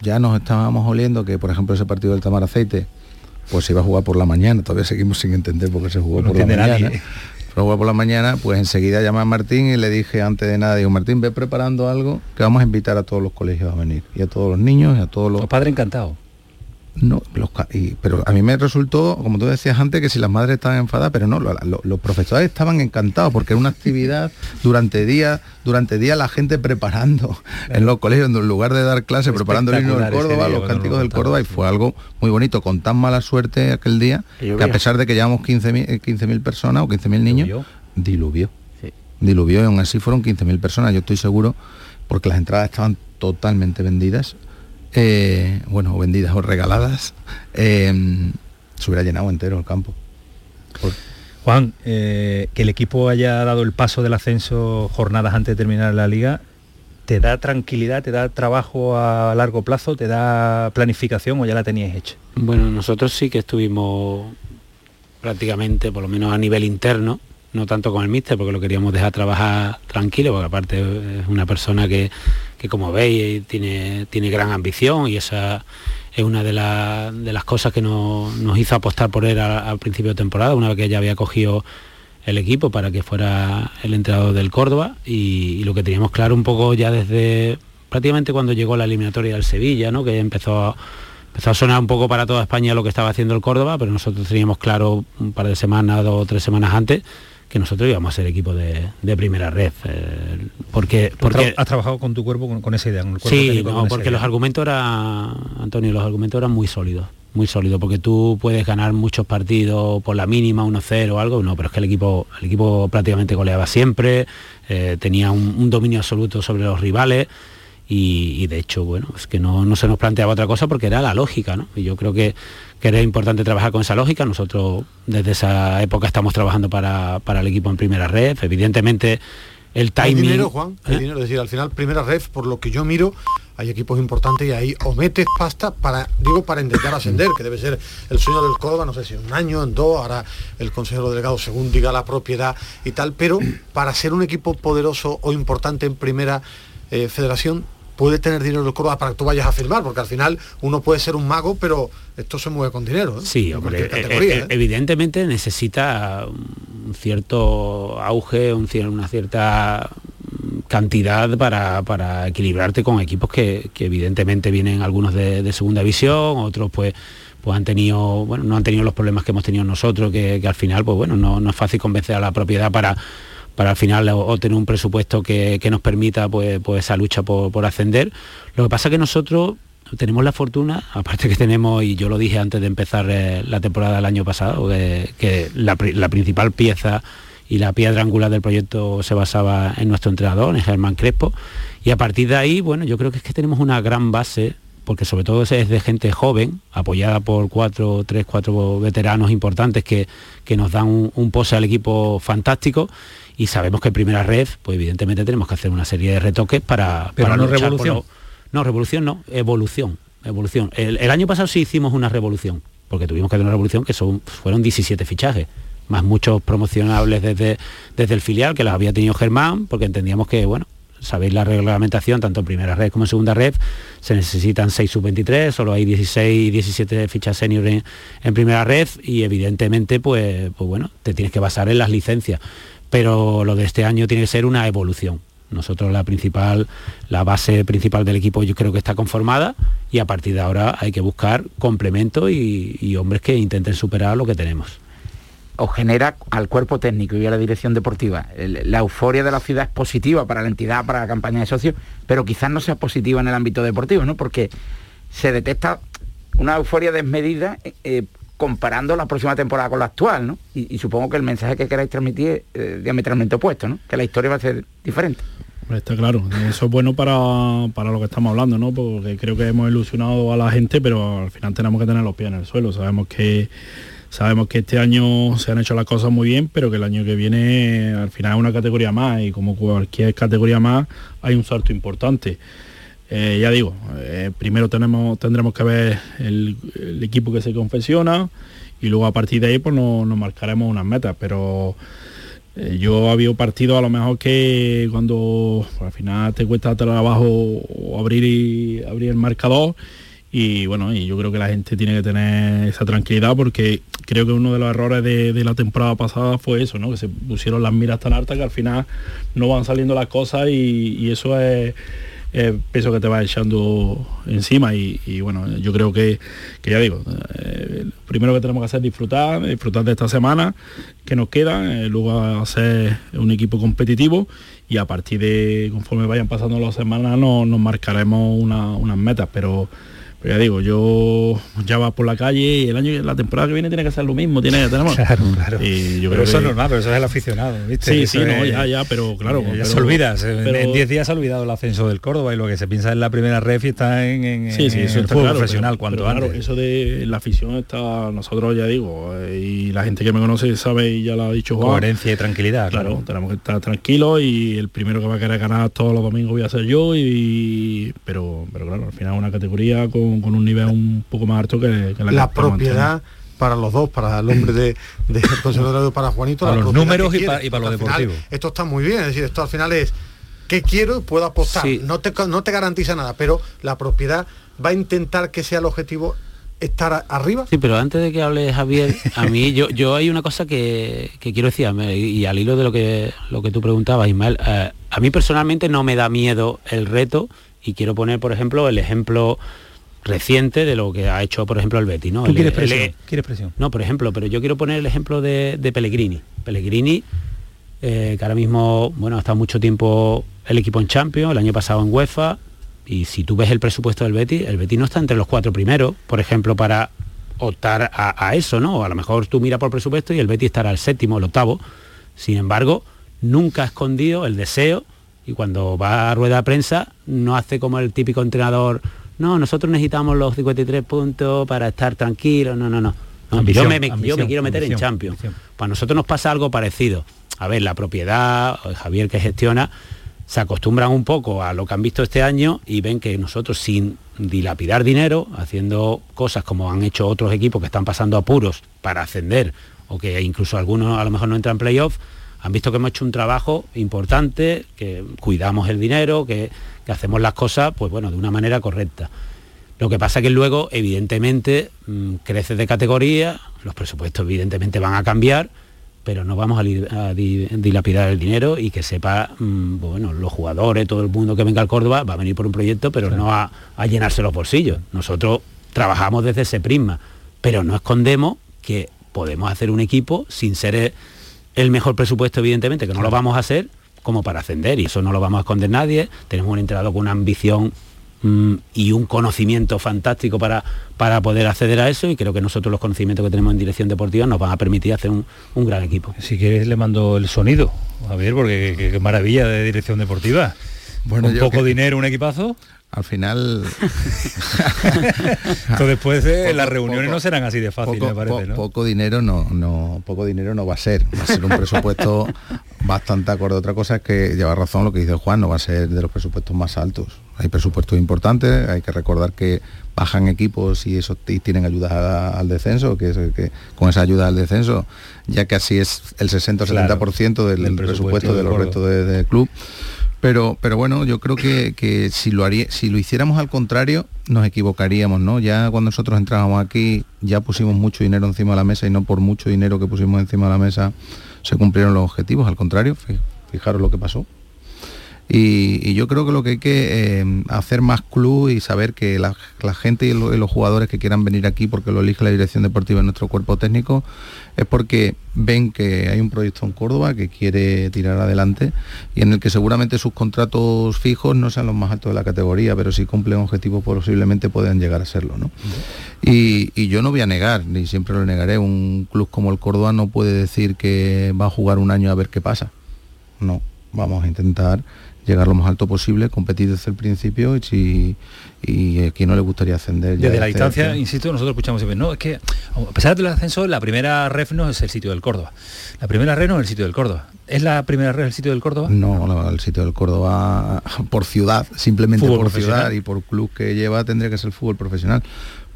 ya nos estábamos oliendo que, por ejemplo, ese partido del Tamar Aceite, pues se iba a jugar por la mañana, todavía seguimos sin entender por qué se jugó por la mañana luego por la mañana, pues enseguida llamé a Martín y le dije antes de nada, digo, Martín, ve preparando algo que vamos a invitar a todos los colegios a venir. Y a todos los niños y a todos los... Los padres encantados. No, pero a mí me resultó, como tú decías antes, que si las madres estaban enfadadas, pero no, los profesores estaban encantados porque era una actividad durante día, durante día la gente preparando en los colegios, en lugar de dar clase, preparando el himno del Córdoba, los cánticos del Córdoba, y fue algo muy bonito, con tan mala suerte aquel día, que a pesar de que llevamos 15.000 15 eh, personas o 15.000 niños, diluvió. Diluvió y aún así fueron 15.000 personas, yo estoy seguro, porque las entradas estaban totalmente vendidas eh, bueno, vendidas o regaladas, eh, se hubiera llenado entero el campo. Juan, eh, que el equipo haya dado el paso del ascenso jornadas antes de terminar la liga, ¿te da tranquilidad, te da trabajo a largo plazo, te da planificación o ya la teníais hecha? Bueno, nosotros sí que estuvimos prácticamente, por lo menos a nivel interno, no tanto con el míster, porque lo queríamos dejar trabajar tranquilo, porque aparte es una persona que, como veis tiene, tiene gran ambición y esa es una de, las cosas que nos, hizo apostar por él al, principio de temporada, una vez que ya había cogido el equipo para que fuera el entrenador del Córdoba y, lo que teníamos claro un poco ya desde prácticamente cuando llegó la eliminatoria del Sevilla, ¿no? que empezó, empezó a sonar un poco para toda España lo que estaba haciendo el Córdoba, pero nosotros teníamos claro un par de semanas, dos o tres semanas antes, que nosotros íbamos a ser equipo de, primera red. Eh, porque, porque has trabajado con tu cuerpo con, esa idea. sí, porque los argumentos eran, Antonio, los argumentos eran muy sólidos muy sólido, porque tú puedes ganar muchos partidos por la mínima, 1-0 o algo, no, pero es que el equipo, el equipo prácticamente goleaba siempre, eh, tenía un, dominio absoluto sobre los rivales y, de hecho, bueno, es que no, no, se nos planteaba otra cosa porque era la lógica, ¿no? Y yo creo que, que era importante trabajar con esa lógica. Nosotros desde esa época estamos trabajando para, para el equipo en primera red. Evidentemente el timing. ¿Hay dinero, Juan? ¿Eh? dinero, es decir, al final primera red, por lo que yo miro, hay equipos importantes y ahí o metes pasta para, digo, para intentar [clears throat] ascender, que debe ser el sueño del Córdoba, no sé si un año, en dos, ahora el consejero delegado según diga la propiedad y tal, pero para ser un equipo poderoso o importante en primera eh, federación puede tener dinero el Córdoba para que tú vayas a firmar, porque al final uno puede ser un mago, pero esto se mueve con dinero. ¿eh? Sí, hombre, eh, evidentemente necesita un cierto auge, una cierta cantidad para, equilibrarte con equipos que, evidentemente vienen algunos de, segunda división, otros pues pues han tenido, bueno, no han tenido los problemas que hemos tenido nosotros, que, al final, pues bueno, no, es fácil convencer a la propiedad para, para al final obtener un presupuesto que, nos permita pues, pues esa lucha por, ascender. Lo que pasa es que nosotros tenemos la fortuna, aparte que tenemos, y yo lo dije antes de empezar eh, la temporada del año pasado, que, la, la, principal pieza y la piedra angular del proyecto se basaba en nuestro entrenador, en Germán Crespo. Y a partir de ahí, bueno, yo creo que es que tenemos una gran base, porque sobre todo es de gente joven, apoyada por cuatro, tres, cuatro veteranos importantes que, que nos dan un, pose al equipo fantástico y sabemos que en primera red, pues evidentemente tenemos que hacer una serie de retoques para... Pero no revolución. no, revolución no, evolución. evolución. El, el, año pasado sí hicimos una revolución, porque tuvimos que hacer una revolución que son, fueron 17 fichajes más muchos promocionables desde, desde el filial que los había tenido Germán, porque entendíamos que, bueno, sabéis la reglamentación, tanto en primera red como en segunda red, se necesitan 6 sub-23, solo hay 16 y 17 fichas senior en, primera red y evidentemente, pues, pues bueno, te tienes que basar en las licencias. Pero lo de este año tiene que ser una evolución. Nosotros la principal, la base principal del equipo yo creo que está conformada y a partir de ahora hay que buscar complementos y hombres que intenten superar lo que tenemos os genera al cuerpo técnico y a la dirección deportiva. La euforia de la ciudad es positiva para la entidad, para la campaña de socios, pero quizás no sea positiva en el ámbito deportivo, ¿no? Porque se detecta una euforia desmedida eh, comparando la próxima temporada con la actual, ¿no? Y, supongo que el mensaje que queráis transmitir es eh, diametralmente opuesto, ¿no? Que la historia va a ser diferente. Está claro, eso es bueno para, para, lo que estamos hablando, ¿no? Porque creo que hemos ilusionado a la gente, pero al final tenemos que tener los pies en el suelo. Sabemos que Sabemos que este año se han hecho las cosas muy bien, pero que el año que viene al final es una categoría más y como cualquier categoría más hay un salto importante. Eh, ya digo, eh, primero tenemos, tendremos que ver el, equipo que se confecciona y luego a partir de ahí pues nos, marcaremos unas metas, pero eh, yo había partido a lo mejor que cuando al final te cuesta trabajo abrir y abrir el marcador y bueno, y yo creo que la gente tiene que tener esa tranquilidad porque creo que uno de los errores de, la temporada pasada fue eso, ¿no? Que se pusieron las miras tan altas que al final no van saliendo las cosas y, eso es el peso que te va echando encima y, bueno, yo creo que, ya digo, eh, primero que tenemos que hacer es disfrutar, disfrutar de esta semana que nos queda, eh, luego hacer un equipo competitivo y a partir de conforme vayan pasando las semanas nos marcaremos unas metas, pero ya digo, yo ya va por la calle y el año la temporada que viene tiene que ser lo mismo, tiene que tenemos. [laughs] Claro, claro. Y yo pero creo eso que- es normal, pero eso es el aficionado, ¿viste? Sí, sí, no, ya, ya, pero claro. Ya pero- se olvida, pero- en 10 días se ha olvidado el ascenso del Córdoba y lo que se piensa en la primera ref y está en, en, Sí, sí, en eso el fútbol claro, profesional pero- cuanto claro, eso de la afición está, nosotros ya digo, eh, y la gente que me conoce sabe y ya lo ha dicho Juan. Coherencia y tranquilidad. Claro, Claro. tenemos que estar tranquilos y el primero que va a querer ganar todos los domingos voy a ser yo y pero pero claro, al final una categoría con, con un nivel un poco más alto que, que la, la que propiedad para los dos, para el hombre de, de [laughs] Radio, para Juanito, Para la los propiedad números y pa- quiere. y para lo final. Esto está muy bien, es decir, esto al final es ¿qué quiero y puedo apostar? No, te, no te garantiza nada, pero la propiedad va a intentar que sea el objetivo estar a- arriba. Sí, pero antes de que hable Javier, a mí [laughs] yo, yo hay una cosa que, que quiero decir, y al hilo de lo que, lo que tú preguntabas, Ismael, eh, a mí personalmente no me da miedo el reto y quiero poner, por ejemplo, el ejemplo reciente de lo que ha hecho, por ejemplo, el Betty. ¿no? Tú El- quieres el- presión, quieres presión. no, por ejemplo, pero yo quiero poner el ejemplo de, de Pellegrini. Pellegrini, eh, que ahora mismo, bueno, ha estado mucho tiempo el equipo en Champions, el año pasado en UEFA, y si tú ves el presupuesto del Betty, el Betty no está entre los cuatro primeros, por ejemplo, para optar a, a eso, ¿no? A lo mejor tú miras por presupuesto y el Betty estará al séptimo, el octavo. Sin embargo, nunca ha escondido el deseo y cuando va a rueda de prensa no hace como el típico entrenador, no, nosotros necesitamos los 53 puntos para estar tranquilos, no, no, no. No, Ambición, yo, me, me- yo ambición, me quiero meter en Champions. Para nosotros nos pasa algo parecido. A ver, la propiedad, Javier que gestiona, se acostumbran un poco a lo que han visto este año y ven que nosotros sin dilapidar dinero, haciendo cosas como han hecho otros equipos que están pasando apuros para ascender o que incluso algunos a lo mejor no entran en playoff, han visto que hemos hecho un trabajo importante, que cuidamos el dinero, que, que hacemos las cosas pues bueno, de una manera correcta. Lo que pasa que luego, evidentemente, mm, creces de categoría, los presupuestos evidentemente van a cambiar, pero no vamos a, li- a di- dilapidar el dinero y que sepa, mm, bueno, los jugadores, todo el mundo que venga al Córdoba va a venir por un proyecto, pero no a, a llenarse los bolsillos. Nosotros trabajamos desde ese prisma, pero no escondemos que podemos hacer un equipo sin ser el, mejor presupuesto, evidentemente, que no lo vamos a hacer como para ascender y eso no lo vamos a esconder nadie. Tenemos un entrenador con una ambición mm, y un conocimiento fantástico para, para poder acceder a eso y creo que nosotros los conocimientos que tenemos en dirección deportiva nos van a permitir hacer un, un gran equipo. Si quieres le mando el sonido, Javier, porque qué, maravilla de dirección deportiva. Bueno, yo poco que- dinero, un equipazo. Al final... [laughs] Entonces después eh, Poco- las reuniones poco- no serán así de fácil, poco, me parece, poco dinero no, no poco dinero no va a ser. Va a ser un presupuesto [laughs] bastante acorde. Otra cosa es que lleva razón lo que dice Juan no va a ser de los presupuestos más altos. Hay presupuestos importantes hay que recordar que bajan equipos y esos y tienen ayudas a- al descenso que, es, que con esa ayuda al descenso ya que así es el 60 o 70 del, del presupuesto, presupuesto de los restos de- del club pero, pero bueno, yo creo que, que si lo haría, si lo hiciéramos al contrario, nos equivocaríamos, ¿no? Ya cuando nosotros entrábamos aquí, ya pusimos mucho dinero encima de la mesa y no por mucho dinero que pusimos encima de la mesa se cumplieron los objetivos, al contrario, fi- fijaros lo que pasó. Y, yo creo que lo que hay que eh, hacer más club y saber que la, gente y, lo- y los jugadores que quieran venir aquí porque lo elige la dirección deportiva en nuestro cuerpo técnico es porque ven que hay un proyecto en Córdoba que quiere tirar adelante y en el que seguramente sus contratos fijos no sean los más altos de la categoría, pero si cumplen objetivos posiblemente pueden llegar a serlo. ¿no? Y yo no voy a negar, ni siempre lo negaré, un club como el Córdoba no puede decir que va a jugar un año a ver qué pasa. No, vamos a intentar llegar lo más alto posible, competir desde el principio y si y a quien no le gustaría ascender. Desde la desde- distancia, insisto, nosotros escuchamos siempre, no, es que a pesar del ascenso, la primera ref no es el sitio del Córdoba. La primera ref no es el sitio del Córdoba. ¿Es la primera ref el sitio del Córdoba? No, no, el sitio del Córdoba [laughs] por ciudad, simplemente Fútbol por ciudad y por club que lleva tendría que ser el fútbol profesional.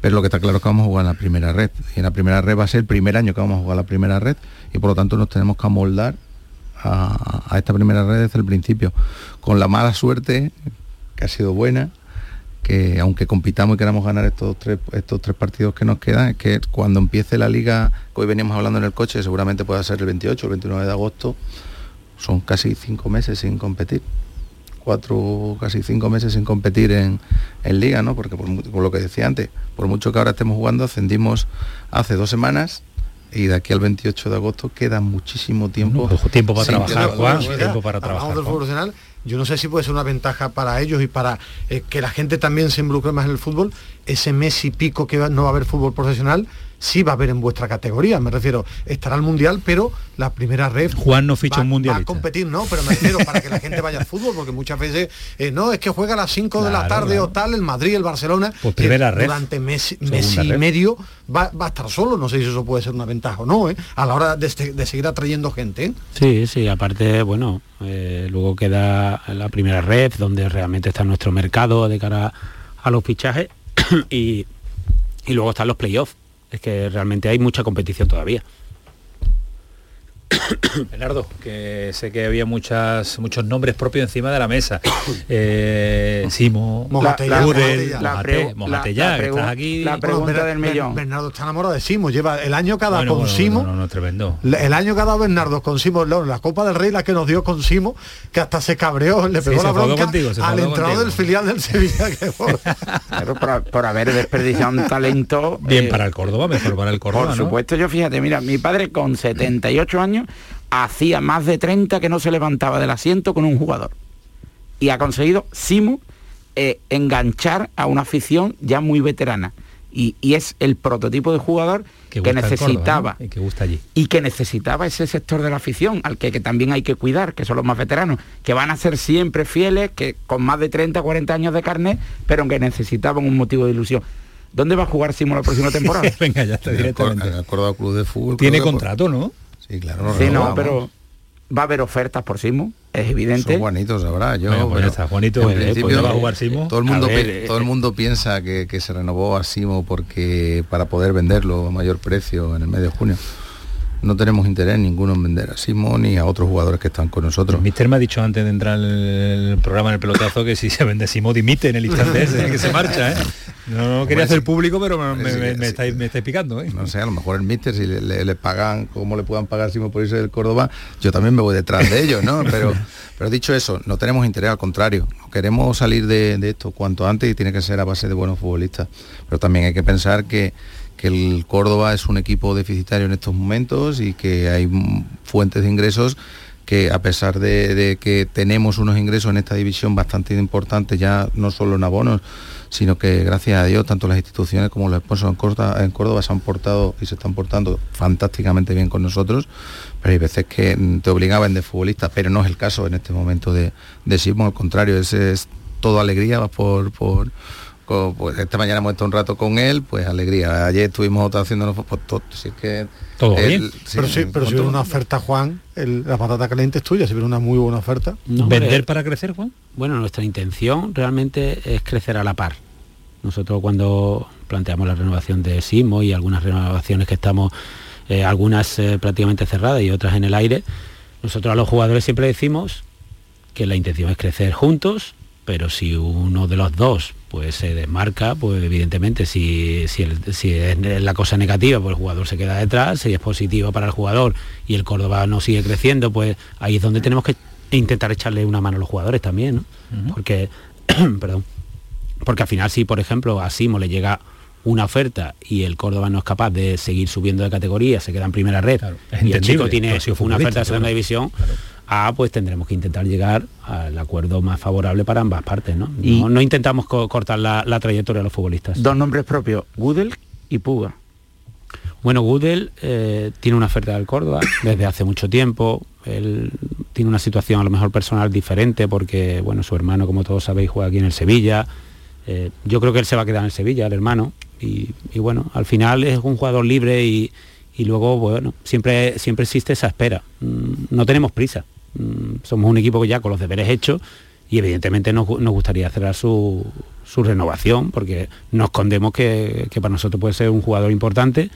Pero lo que está claro es que vamos a jugar en la primera red. Y en la primera red va a ser el primer año que vamos a jugar la primera red y por lo tanto nos tenemos que amoldar a, esta primera red desde el principio. Con la mala suerte, que ha sido buena, que aunque compitamos y queramos ganar estos tres, estos tres partidos que nos quedan, es que cuando empiece la liga, que hoy veníamos hablando en el coche, seguramente pueda ser el 28 o el 29 de agosto, son casi cinco meses sin competir. Cuatro, casi cinco meses sin competir en, en liga, ¿no? Porque por, por lo que decía antes, por mucho que ahora estemos jugando, ascendimos hace dos semanas y de aquí al 28 de agosto queda muchísimo tiempo. tiempo para trabajar, Juan, tiempo para trabajar. del fútbol yo no sé si puede ser una ventaja para ellos y para eh, que la gente también se involucre más en el fútbol, ese mes y pico que no va a haber fútbol profesional, sí va a haber en vuestra categoría. Me refiero, estará el mundial, pero la primera red. Juan no ficha va, un mundial. Va a competir, no, pero me refiero para que la gente vaya al fútbol, porque muchas veces eh, no, es que juega a las 5 de la tarde claro. o tal, el Madrid, el Barcelona. Pues primera red. Durante mes, mes y red. medio va, va a estar solo. No sé si eso puede ser una ventaja o no, ¿eh? a la hora de, este- de seguir atrayendo gente. ¿eh? Sí, sí, aparte, bueno, eh, luego queda la primera red, donde realmente está nuestro mercado de cara a los fichajes, [coughs] y, y luego están los playoffs. Es que realmente hay mucha competición todavía. [coughs] Bernardo, que sé que había muchas, muchos nombres propios encima de la mesa. [coughs] Eh, Simo, Mojatella, que estás aquí. Bueno, Ber- Ber- Bernardo está enamorado de Simo, lleva el año cada Bueno, con bueno, Simo. no, no, no, tremendo. La- El año que ha dado Bernardo con Simo, la la Copa del Rey, la que nos dio con Simo, que hasta se cabreó, le pegó la bronca contigo, al contigo. del filial del Sevilla. Que [laughs] por- Pero por, por haber desperdiciado un talento. Bien eh, para el Córdoba, mejor para el Córdoba, Por ¿no? supuesto, yo fíjate, mira, mi padre con 78 años hacía más de 30 que no se levantaba del asiento con un jugador. Y ha conseguido Simo eh, enganchar a una afición ya muy veterana. Y, y es el prototipo de jugador Que necesitaba. Y que gusta allí. y que necesitaba ese sector de la afición, al que, que también hay que cuidar, que son los más veteranos, que van a ser siempre fieles, que con más de 30, 40 años de carnet, pero que necesitaban un motivo de ilusión. ¿Dónde va a jugar Simo la próxima [laughs] temporada? Venga, ya está directamente. en el Córdoba Club de Fútbol. Tiene contrato, ¿no? Sí, claro. sí, no, renovamos. pero va a haber ofertas por Simo, es evidente. Son Juanito sabrá, yo. Bueno, pues está, Juanito, en eh, principio, ¿dónde va a jugar Simo? Todo el mundo, ver, eh, todo el mundo piensa que, que se renovó a Simo porque para poder venderlo a mayor precio en el mes de junio. No tenemos interés ninguno en vender a Simo ni a otros jugadores que están con nosotros. Mister me ha dicho antes de entrar en el programa en el pelotazo que si se vende Simo dimite en el instante ese [laughs] que se marcha, ¿eh? No, no quería hacer público, pero me, me, me- me estáis, me estáis picando, ¿eh? No sé, a lo mejor el míster, si le, le- le pagan como le puedan pagar Simo por irse del Córdoba, yo también me voy detrás de ellos, ¿no? Pero, [laughs] pero dicho eso, no tenemos interés, al contrario, queremos salir de, de esto cuanto antes y tiene que ser a base de buenos futbolistas. Pero también hay que pensar que, que el Córdoba es un equipo deficitario en estos momentos y que hay fuentes de ingresos que a pesar de, de que tenemos unos ingresos en esta división bastante importantes, ya no solo en abonos, sino que gracias a Dios tanto las instituciones como los sponsors en Córdoba, se han portado y se están portando fantásticamente bien con nosotros, pero hay veces que mm, te obliga a vender futbolistas, pero no es el caso en este momento de, de al contrario, ese es todo alegría por, por co- pues esta mañana hemos estado un rato con él, pues alegría. Ayer estuvimos otra haciéndonos pues, todo, si es que Todo él- bien. sí, pero sí, pero si con viene una oferta, Juan, el- la patata caliente es tuya, si viene una muy buena oferta. No, hombre, ¿Vender para crecer, Juan? Bueno, nuestra intención realmente es crecer a la par. Nosotros cuando planteamos la renovación de Simo y algunas renovaciones que estamos, eh, algunas eh, prácticamente cerradas y otras en el aire, nosotros a los jugadores siempre decimos que la intención es crecer juntos, pero si uno de los dos pues se desmarca, pues evidentemente si, si, el- si es la cosa negativa, pues el jugador se queda detrás, si es positivo para el jugador y el Córdoba no sigue creciendo, pues ahí es donde tenemos que intentar echarle una mano a los jugadores también, ¿no? Porque, [clears throat] perdón, porque al final si por ejemplo a Simo le llega una oferta y el Córdoba no es capaz de seguir subiendo de categoría, se queda en primera red Claro, y el chico tiene una oferta de segunda claro. división, ah, pues tendremos que intentar llegar al acuerdo más favorable para ambas partes, ¿no? Y- no, no intentamos co- cortar la, la trayectoria de los futbolistas. Dos nombres propios, Gudel y Puga. Bueno, Gudel eh, tiene una oferta del Córdoba [coughs] desde hace mucho tiempo. Él tiene una situación a lo mejor personal diferente porque, bueno, su hermano, como todos sabéis, juega aquí en el Sevilla. Eh, yo creo que él se va a quedar en el Sevilla, el hermano. Y, y bueno, al final es un jugador libre y, y luego, bueno, siempre, siempre existe esa espera. Mm, No tenemos prisa. Mm, Somos un equipo que ya con los deberes hechos y evidentemente nos, gu- nos gustaría cerrar su, su renovación porque no escondemos que, que para nosotros puede ser un jugador importante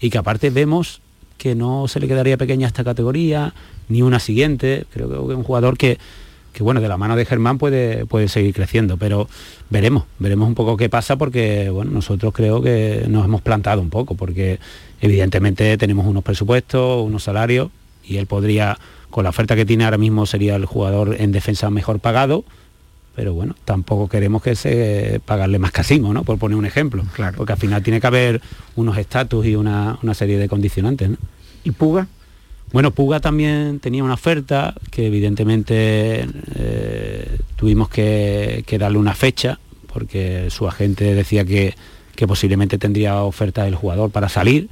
y que aparte vemos que no se le quedaría pequeña esta categoría ni una siguiente. Creo que es un jugador que, que bueno de la mano de Germán puede, puede seguir creciendo pero veremos veremos un poco qué pasa porque bueno nosotros creo que nos hemos plantado un poco porque evidentemente tenemos unos presupuestos unos salarios y él podría con la oferta que tiene ahora mismo sería el jugador en defensa mejor pagado pero bueno, tampoco queremos que se pagarle más casimo, ¿no? Por poner un ejemplo. Claro. Porque al final tiene que haber unos estatus y una, una serie de condicionantes, ¿no? ¿Y Puga? Bueno, Puga también tenía una oferta que evidentemente eh, tuvimos que, darle una fecha porque su agente decía que, posiblemente tendría oferta del jugador para salir.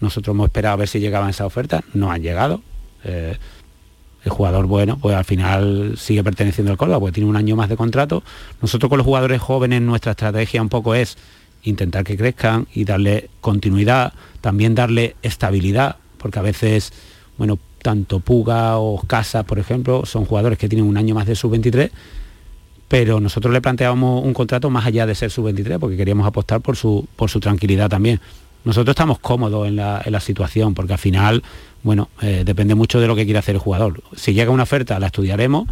Nosotros hemos esperado a ver si llegaban esa oferta, no han llegado. Eh, el jugador, bueno, pues al final sigue perteneciendo al Córdoba, porque tiene un año más de contrato. Nosotros con los jugadores jóvenes nuestra estrategia un poco es intentar que crezcan y darle continuidad, también darle estabilidad, porque a veces bueno, tanto Puga o Casa, por ejemplo, son jugadores que tienen un año más de sub-23, pero nosotros le planteábamos un contrato más allá de ser sub-23, porque queríamos apostar por su, por su tranquilidad también. Nosotros estamos cómodos en la, situación, porque al final, bueno, eh, depende mucho de lo que quiera hacer el jugador. Si llega una oferta, la estudiaremos,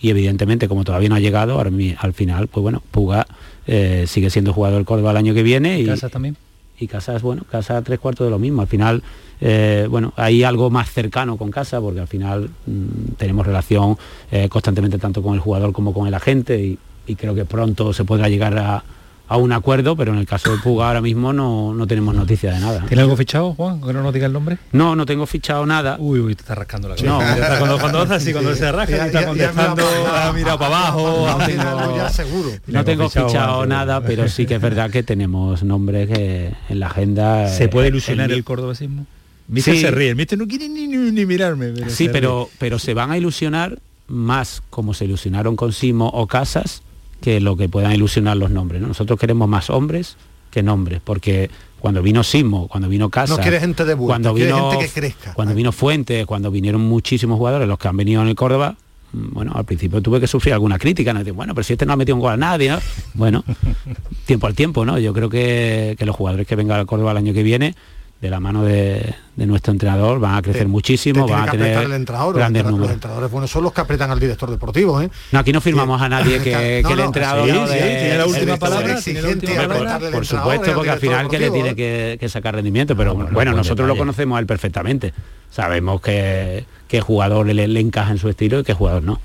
y evidentemente, como todavía no ha llegado, al final, pues bueno, Puga eh, sigue siendo jugador Córdoba el año que viene. ¿Y Casas también? Y Casas, bueno, Casas tres cuartos de lo mismo. Al final, eh, bueno, hay algo más cercano con casa, porque al final mm, tenemos relación constantemente tanto con el jugador como con el agente y, creo que pronto se podrá llegar a, un acuerdo, pero en el caso de Puga ahora mismo no, tenemos noticia de nada. ¿Tiene algo fichado, Juan? ¿Que no nos diga el nombre? No, no tengo fichado nada. Uy, uy, te está rascando la cabeza. No, cuando, cuando hace así, cuando se rasca, y está contestando, ha mirado para abajo. No, tengo, seguro. no tengo fichado, nada, pero sí que es verdad que tenemos nombres que en la agenda... ¿Se puede ilusionar el, el cordobesismo? Mister se ríe, Mister no quiere ni, mirarme. sí, pero, pero se van a ilusionar más como se ilusionaron con Simo o Casas que lo que puedan ilusionar los nombres. Nosotros queremos más hombres que nombres, porque cuando vino Simo, cuando vino Casas, no quiere gente de cuando vino, gente que crezca. Cuando vino Fuente, cuando vinieron muchísimos jugadores, los que han venido en el Córdoba, mm, bueno, al principio tuve que sufrir alguna crítica, ¿no? bueno, pero si este no ha metido un gol a nadie, ¿no? Bueno, [laughs] tiempo al tiempo, ¿no? Yo creo que, que los jugadores que vengan al Córdoba el año que viene de la mano de, nuestro entrenador van a crecer muchísimo, van a tener el entrenador, grandes números. Los entrenadores buenos son los que apretan al director deportivo. ¿eh? No, aquí no firmamos a nadie que, el entrenador tiene la última palabra. por, supuesto, porque al final que le tiene que, sacar rendimiento, pero bueno, nosotros lo conocemos a él perfectamente. Sabemos que qué jugador le, le encaja en su estilo y qué jugador no.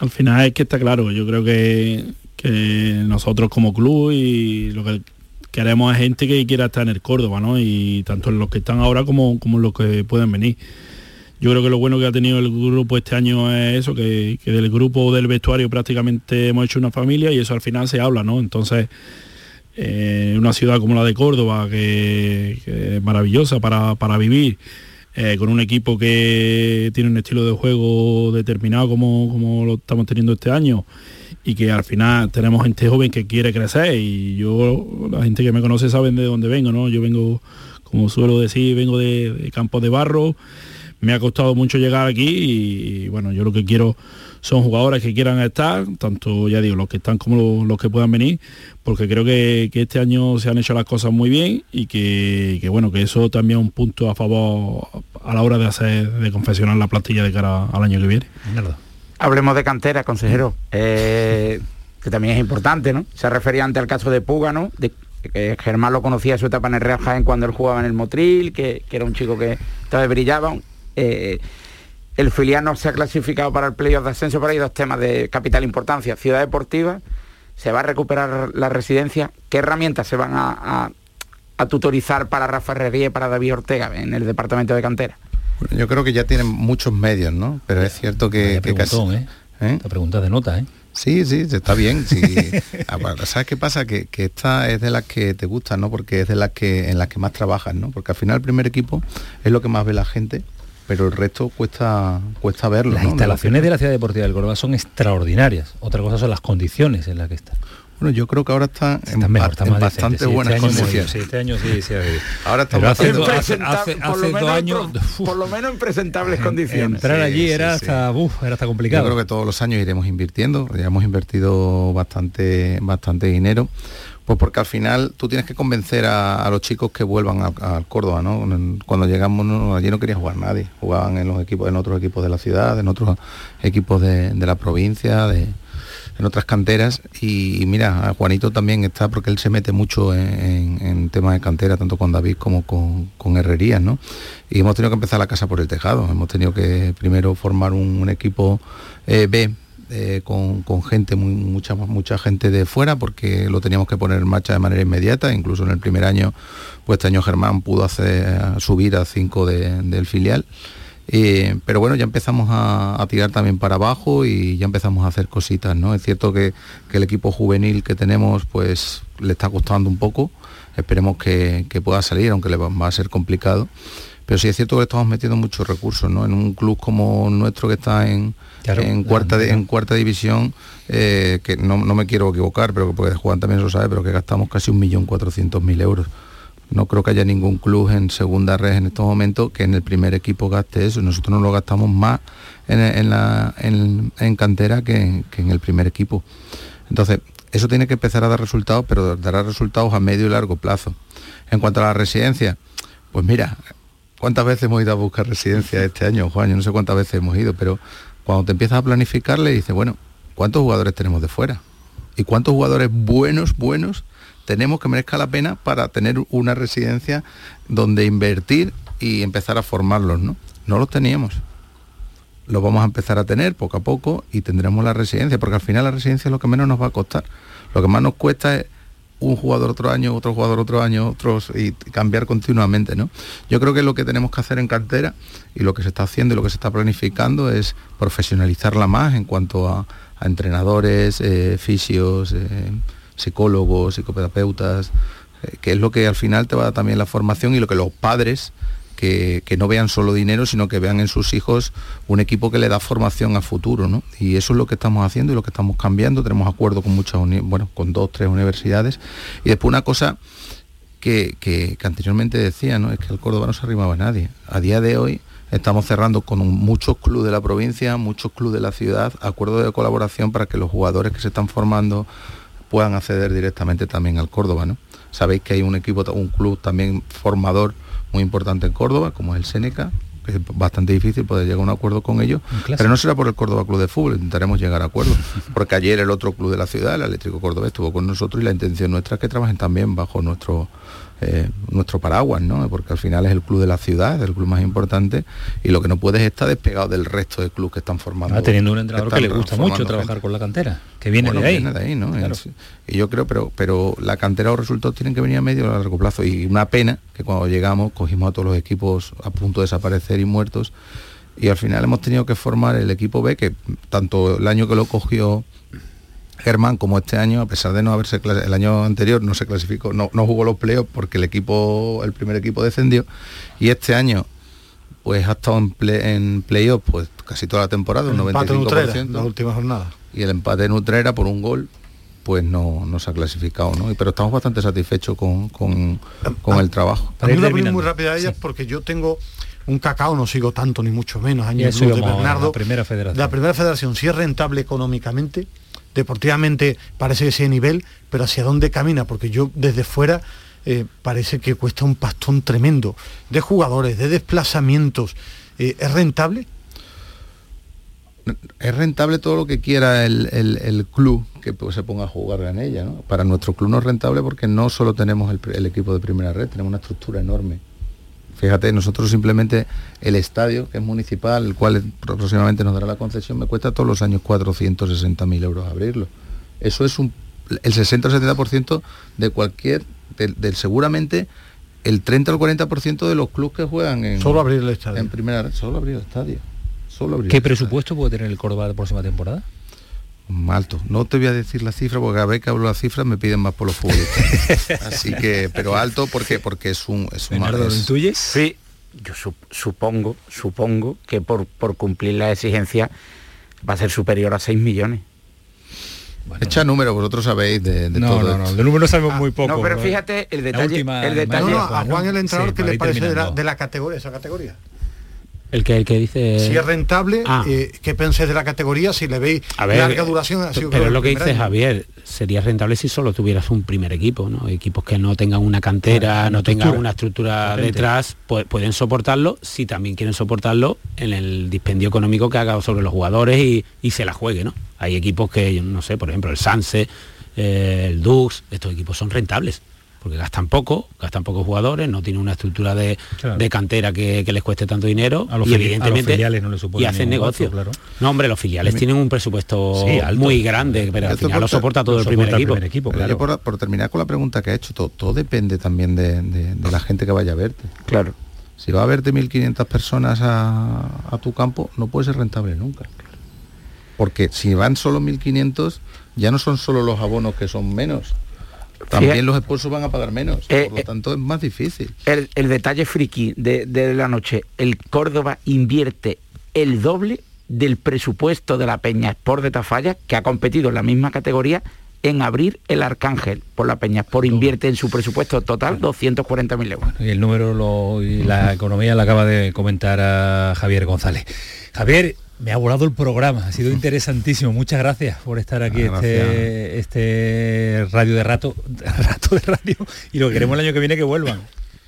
Al final es que está claro, yo creo que, que nosotros como club y lo que queremos a gente que quiera estar en el Córdoba, ¿no? Y tanto en los que están ahora como, como en los que pueden venir. Yo creo que lo bueno que ha tenido el grupo este año es eso, que, del grupo del vestuario prácticamente hemos hecho una familia y eso al final se habla, ¿no? Entonces, eh, una ciudad como la de Córdoba, que, es maravillosa para, vivir, eh, con un equipo que tiene un estilo de juego determinado como, como lo estamos teniendo este año, y que al final tenemos gente joven que quiere crecer y yo, la gente que me conoce saben de dónde vengo, ¿no? Yo vengo, como suelo decir, vengo de, campos de barro, me ha costado mucho llegar aquí y, bueno, yo lo que quiero son jugadores que quieran estar, tanto ya digo, los que están como los, que puedan venir, porque creo que, este año se han hecho las cosas muy bien y que, bueno, que eso también es un punto a favor a la hora de hacer, de confeccionar la plantilla de cara al año que viene. Hablemos de cantera, consejero, eh, que también es importante, ¿no? Se refería antes al caso de Puga, ¿no? De, que Germán lo conocía su etapa en el Real Jaén cuando él jugaba en el Motril, que, era un chico que todavía brillaba. Eh, el filial no se ha clasificado para el playoff de ascenso, pero hay dos temas de capital importancia. Ciudad deportiva, se va a recuperar la residencia. ¿Qué herramientas se van a, tutorizar para Rafa Herrería y para David Ortega en el departamento de cantera? Bueno, yo creo que ya tienen muchos medios, ¿no? Pero es cierto que, que casi... ¿eh? ¿eh? pregunta de nota, ¿eh? Sí, sí, está bien. Sí. [laughs] Ah, ¿Sabes qué pasa? Que, esta es de las que te gustan, ¿no? Porque es de las que en las que más trabajas, ¿no? Porque al final el primer equipo es lo que más ve la gente, pero el resto cuesta cuesta verlo. Las instalaciones de la ciudad deportiva del Córdoba son extraordinarias. Otra cosa son las condiciones en las que están. Bueno, yo creo que ahora está, en, bastante buenas este condiciones. Sí, este año sí, sí. Ahora está hace, hace, hace, dos años, por, lo menos en presentables condiciones. Entrar allí era hasta, uf, era hasta complicado. Yo creo que todos los años iremos invirtiendo, ya hemos invertido bastante, bastante dinero. Pues porque al final tú tienes que convencer a, los chicos que vuelvan al Córdoba, ¿no? Cuando llegamos allí no quería jugar nadie, jugaban en los equipos, en otros equipos de la ciudad, en otros equipos de, de la provincia, de, en otras canteras y, mira, Juanito también está porque él se mete mucho en, temas de cantera, tanto con David como con, con, Herrerías, ¿no? Y hemos tenido que empezar la casa por el tejado, hemos tenido que primero formar un, equipo eh, B eh, con, con, gente, mucha, mucha gente de fuera, porque lo teníamos que poner en marcha de manera inmediata, incluso en el primer año, pues este año Germán pudo hacer subir a 5 del filial. Eh, pero bueno, ya empezamos a, tirar también para abajo y ya empezamos a hacer cositas, ¿no? Es cierto que, el equipo juvenil que tenemos pues le está costando un poco, esperemos que, pueda salir, aunque le va, a ser complicado. Pero sí es cierto que estamos metiendo muchos recursos, ¿no? En un club como nuestro que está en, en, cuarta, en cuarta división, eh, que no, me quiero equivocar, pero que puede Juan también lo sabe, pero que gastamos casi un millón cuatrocientos mil euros no creo que haya ningún club en segunda red en estos momentos que en el primer equipo gaste eso. Nosotros no lo gastamos más en, la, en, cantera que, en el primer equipo. Entonces, eso tiene que empezar a dar resultados, pero dará resultados a medio y largo plazo. En cuanto a la residencia, pues mira, ¿cuántas veces hemos ido a buscar residencia este año, Juan? Yo no sé cuántas veces hemos ido, pero cuando te empiezas a planificar le dices, bueno, ¿cuántos jugadores tenemos de fuera? ¿Y cuántos jugadores buenos, buenos tenemos que merezca la pena para tener una residencia donde invertir y empezar a formarlos, ¿no? No los teníamos. Los vamos a empezar a tener poco a poco y tendremos la residencia, porque al final la residencia es lo que menos nos va a costar. Lo que más nos cuesta es un jugador otro año, otro jugador otro año, otros y cambiar continuamente, ¿no? Yo creo que lo que tenemos que hacer en cantera y lo que se está haciendo y lo que se está planificando es profesionalizarla más en cuanto a, entrenadores, eh, fisios, eh, psicólogos, psicoterapeutas, eh, que es lo que al final te va a dar también la formación y lo que los padres que, no vean solo dinero, sino que vean en sus hijos un equipo que le da formación a futuro, ¿no? Y eso es lo que estamos haciendo y lo que estamos cambiando. Tenemos acuerdo con muchas, bueno, con dos, tres universidades. Y después una cosa que, que, anteriormente decía, ¿no? Es que el Córdoba no se arrimaba a nadie. A día de hoy estamos cerrando con muchos clubes de la provincia, muchos clubes de la ciudad, acuerdos de colaboración para que los jugadores que se están formando puedan acceder directamente también al Córdoba. ¿no? Sabéis que hay un equipo, un club también formador muy importante en Córdoba, como es el Seneca, que es bastante difícil poder llegar a un acuerdo con ellos, pero no será por el Córdoba Club de Fútbol, intentaremos llegar a acuerdo, [laughs] porque ayer el otro club de la ciudad, el Eléctrico Córdoba, estuvo con nosotros y la intención nuestra es que trabajen también bajo nuestro eh, nuestro paraguas, ¿no? Porque al final es el club de la ciudad, el club más importante, y lo que no puedes es estar despegado del resto de clubes que están formando. Ah, teniendo un entrenador que, le gusta mucho trabajar con la cantera, que viene de ahí. de ahí ¿no? y yo creo, pero, pero la cantera o resultados tienen que venir a medio a largo plazo. Y una pena que cuando llegamos cogimos a todos los equipos a punto de desaparecer y muertos. Y al final hemos tenido que formar el equipo B, que tanto el año que lo cogió Germán, como este año, a pesar de no haberse el año anterior no se clasificó, no, jugó los playoffs porque el equipo, el primer equipo descendió, y este año pues ha estado en, play, en playoff pues casi toda la temporada, un 95%. la última jornada. Y el empate en Utrera por un gol, pues no, no se ha clasificado, ¿no? Pero estamos bastante satisfechos con, el trabajo. A mí muy rápida a ellas porque yo tengo un cacao, no sigo tanto ni mucho menos, años de Bernardo. primera federación. La primera federación, si es rentable económicamente, deportivamente parece que sea nivel, pero hacia dónde camina, porque yo desde fuera eh, parece que cuesta un pastón tremendo de jugadores, de desplazamientos. Eh, ¿Es rentable? Es rentable todo lo que quiera el, club que pues, se ponga a jugar en ella. Para nuestro club no es rentable porque no solo tenemos el equipo de primera red, tenemos una estructura enorme Fíjate, nosotros simplemente el estadio, que es municipal, el cual próximamente nos dará la concesión, me cuesta todos los años 460.000 euros abrirlo. Eso es un, el 60 o 70% de cualquier, del, seguramente el 30 o el 40% de los clubes que juegan en... Solo abrir el estadio. En primera solo abrir el estadio. Solo ¿Qué presupuesto puede tener el Córdoba la próxima temporada? Alto. No te voy a decir la cifra porque cada vez que hablo la cifra me piden más por los futbolistas. [laughs] Así que, pero alto porque porque es un es un ¿lo intuyes? Sí, yo supongo, supongo que por, por cumplir la exigencia va a ser superior a 6 millones. Echa número, vosotros sabéis de, de no, No, no, de números sabemos muy poco. No, pero fíjate el detalle. el detalle a Juan el entrenador, ¿qué le parece de la, de la categoría, esa categoría? El que, el que dice... Si es rentable, ah. eh, ¿qué pensáis de la categoría? Si le veis larga duración... pero es lo que dice Javier, sería rentable si solo tuvieras un primer equipo, ¿no? Equipos que no tengan una cantera, no tengan una estructura detrás, pueden soportarlo si también quieren soportarlo en el dispendio económico que haga sobre los jugadores y, se la juegue, ¿no? Hay equipos que, no sé, por ejemplo, el Sanse, eh, el Dux, estos equipos son rentables porque gastan poco, gastan pocos jugadores, no tienen una estructura de, de cantera que, que les cueste tanto dinero A los y fili- a los evidentemente filiales no les supone y hacen negocio. gasto, claro. No, hombre, los filiales tienen un presupuesto Sí, alto. muy grande, pero al final lo por- soporta todo lo el primer soporta el equipo. primer equipo, Pero yo por, por terminar con la pregunta que ha hecho, todo, todo depende también de, de- de la gente que vaya a verte. Claro. Si va a verte 1.500 personas a, a tu campo, no puede ser rentable nunca. Porque si van solo 1.500, ya no son solo los abonos que son menos. También Fíjate- los esposos van a pagar menos. Eh, por lo tanto, es más difícil. El, el detalle friki de, de la noche, el Córdoba invierte el doble del presupuesto de la Peña Sport de Tafalla, que ha competido en la misma categoría, en abrir el Arcángel por la Peña Sport. Invierte en su presupuesto total 240.000 euros. Y el número lo- y la economía la acaba de comentar a Javier González. Javier, me ha volado el programa, ha sido [laughs] interesantísimo. Muchas gracias por estar aquí Ah, este, este radio de rato, [laughs] rato de radio. Y lo que queremos el año que viene que vuelvan.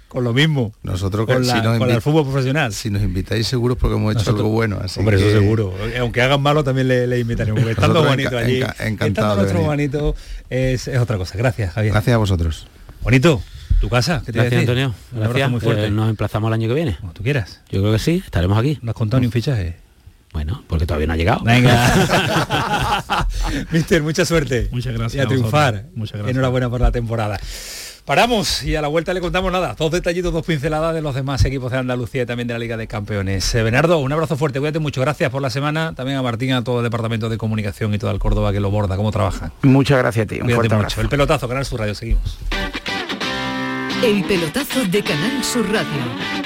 Con lo mismo. Nosotros con, la- si nos con el fútbol profesional. Si nos invitáis seguros porque hemos hecho Nosotros- algo bueno. Así Hombre, eso seguro. Aunque hagan malo también le, le invitaremos. Porque estando bonito enca- allí, enca- encantados estando bonito es, es otra cosa. Gracias, Javier. Gracias a vosotros. Bonito, tu casa. ¿qué te Gracias? Antonio. Un abrazo Gracias. muy fuerte. Eh, nos emplazamos el año que viene. Como tú quieras. Yo creo que sí, estaremos aquí. No has contado ni un fichaje. Bueno, porque todavía no ha llegado. Venga. [laughs] Mister, mucha suerte. Muchas gracias Y a triunfar. Muchas gracias. Enhorabuena por la temporada. Paramos y a la vuelta le contamos nada. Dos detallitos, dos pinceladas de los demás equipos de Andalucía y también de la Liga de Campeones. Eh, Bernardo, un abrazo fuerte, cuídate mucho. Gracias por la semana. También a Martín, a todo el departamento de comunicación y todo el Córdoba que lo borda, cómo trabajan. Muchas gracias a ti. Un Cuídate fuerte mucho. abrazo. El pelotazo, Canal Sur Radio, seguimos. El pelotazo de Canal Sur Radio.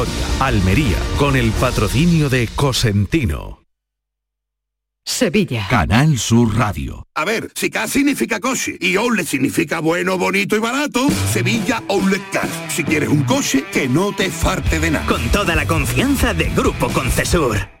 Almería, con el patrocinio de Cosentino. Sevilla. Canal Sur Radio. A ver, si K significa coche y Outlet significa bueno, bonito y barato, Sevilla Outlet Car. Si quieres un coche, que no te farte de nada. Con toda la confianza de Grupo Concesur.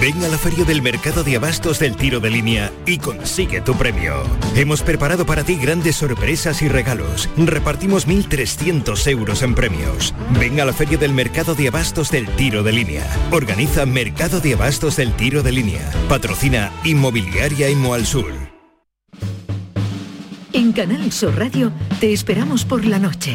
Ven a la feria del mercado de abastos del tiro de línea y consigue tu premio. Hemos preparado para ti grandes sorpresas y regalos. Repartimos 1.300 euros en premios. Ven a la feria del mercado de abastos del tiro de línea. Organiza Mercado de Abastos del Tiro de Línea. Patrocina Inmobiliaria Imo Sur. En Canal Sur Radio te esperamos por la noche.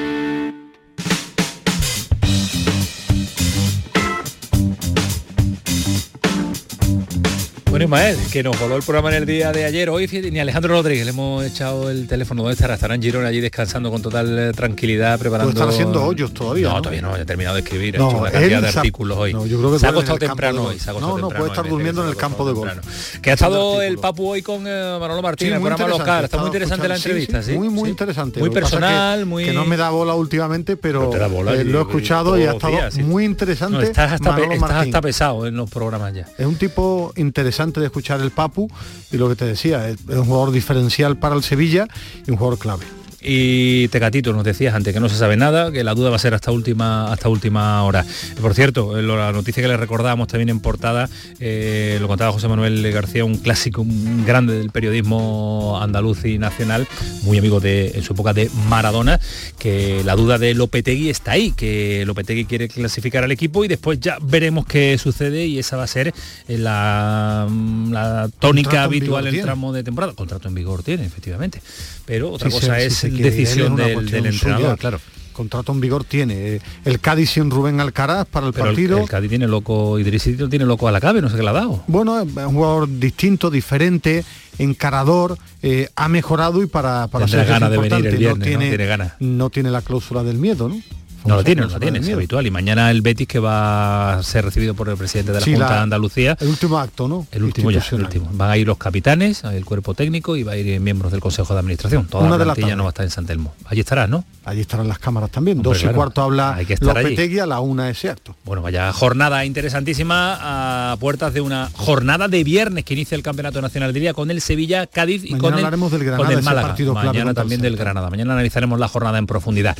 Que nos voló el programa en el día de ayer, hoy ni Alejandro Rodríguez le hemos echado el teléfono. ¿Dónde estará? Estará en Girona allí descansando con total eh, tranquilidad, preparando... Estar haciendo hoyos todavía. No, ¿no? todavía no, he terminado de escribir, he No, hecho una cantidad él de artículos hoy. No, yo creo que se ha acostado temprano hoy. Se ha acostado No, no, temprano puede estar durmiendo en el campo de golf. Que ha estado el Papu hoy con eh, Manolo Martín, Sí, programa local. Está muy interesante la sí, entrevista, sí, ¿sí? Muy, muy interesante. Muy personal, muy... Que no me da bola últimamente, pero, eh, lo he escuchado y, ha estado muy interesante. Estás hasta pesado en los programas ya. Es un tipo interesante de escuchar el Papu y lo que te decía, es un jugador diferencial para el Sevilla y un jugador clave. Y Tecatito, nos decías antes que no se sabe nada, que la duda va a ser hasta última hasta última hora. Por cierto, eh, la noticia que le recordábamos también en portada, eh, lo contaba José Manuel García, un clásico un grande del periodismo andaluz y nacional, muy amigo de en su época de Maradona, que la duda de Lopetegui está ahí, que Lopetegui quiere clasificar al equipo y después ya veremos qué sucede y esa va a ser eh, la, la tónica habitual en el tramo de temporada. Contrato en vigor tiene, efectivamente. Pero otra Sí, cosa sí, es sí, que él es decisión una del, entrenador, suya. claro. Contrato en vigor tiene. eh, El Cádiz sin Rubén Alcaraz para el Pero el, partido. el Cádiz tiene loco, Idrisito tiene loco a la cabe, no sé qué le ha dado. Bueno, es un jugador distinto, diferente, encarador, eh, ha mejorado y para, para ser ganas de venir el importante, viernes, ¿no? tiene, Tiene ganas. no tiene la cláusula del miedo, ¿no? No lo tiene, no lo tiene, es habitual. Y mañana el Betis que va a ser recibido por el presidente de la Sí, Junta la- de Andalucía. El último acto, ¿no? El último ya, el último. Van a ir los capitanes, el cuerpo técnico y va a ir miembros del Consejo de Administración. Toda Una la de la plantilla no va a estar en San Telmo. Allí estarás, ¿no? Allí estarán las cámaras también. Hombre, Dos y claro, cuarto habla hay que estar allí. A la una ese acto. Bueno, vaya jornada interesantísima a puertas de una jornada de viernes que inicia el Campeonato Nacional de Liga con el Sevilla, Cádiz y Mañana con el, del Granada, con el Málaga. Mañana también del. Granada. Mañana analizaremos la jornada en profundidad.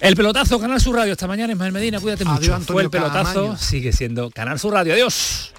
El pelotazo, Canal Canal Sur Radio. Hasta mañana, Ismael Medina. Cuídate Adiós, mucho. Fue el pelotazo. Sigue siendo Canal Sur Radio. Adiós.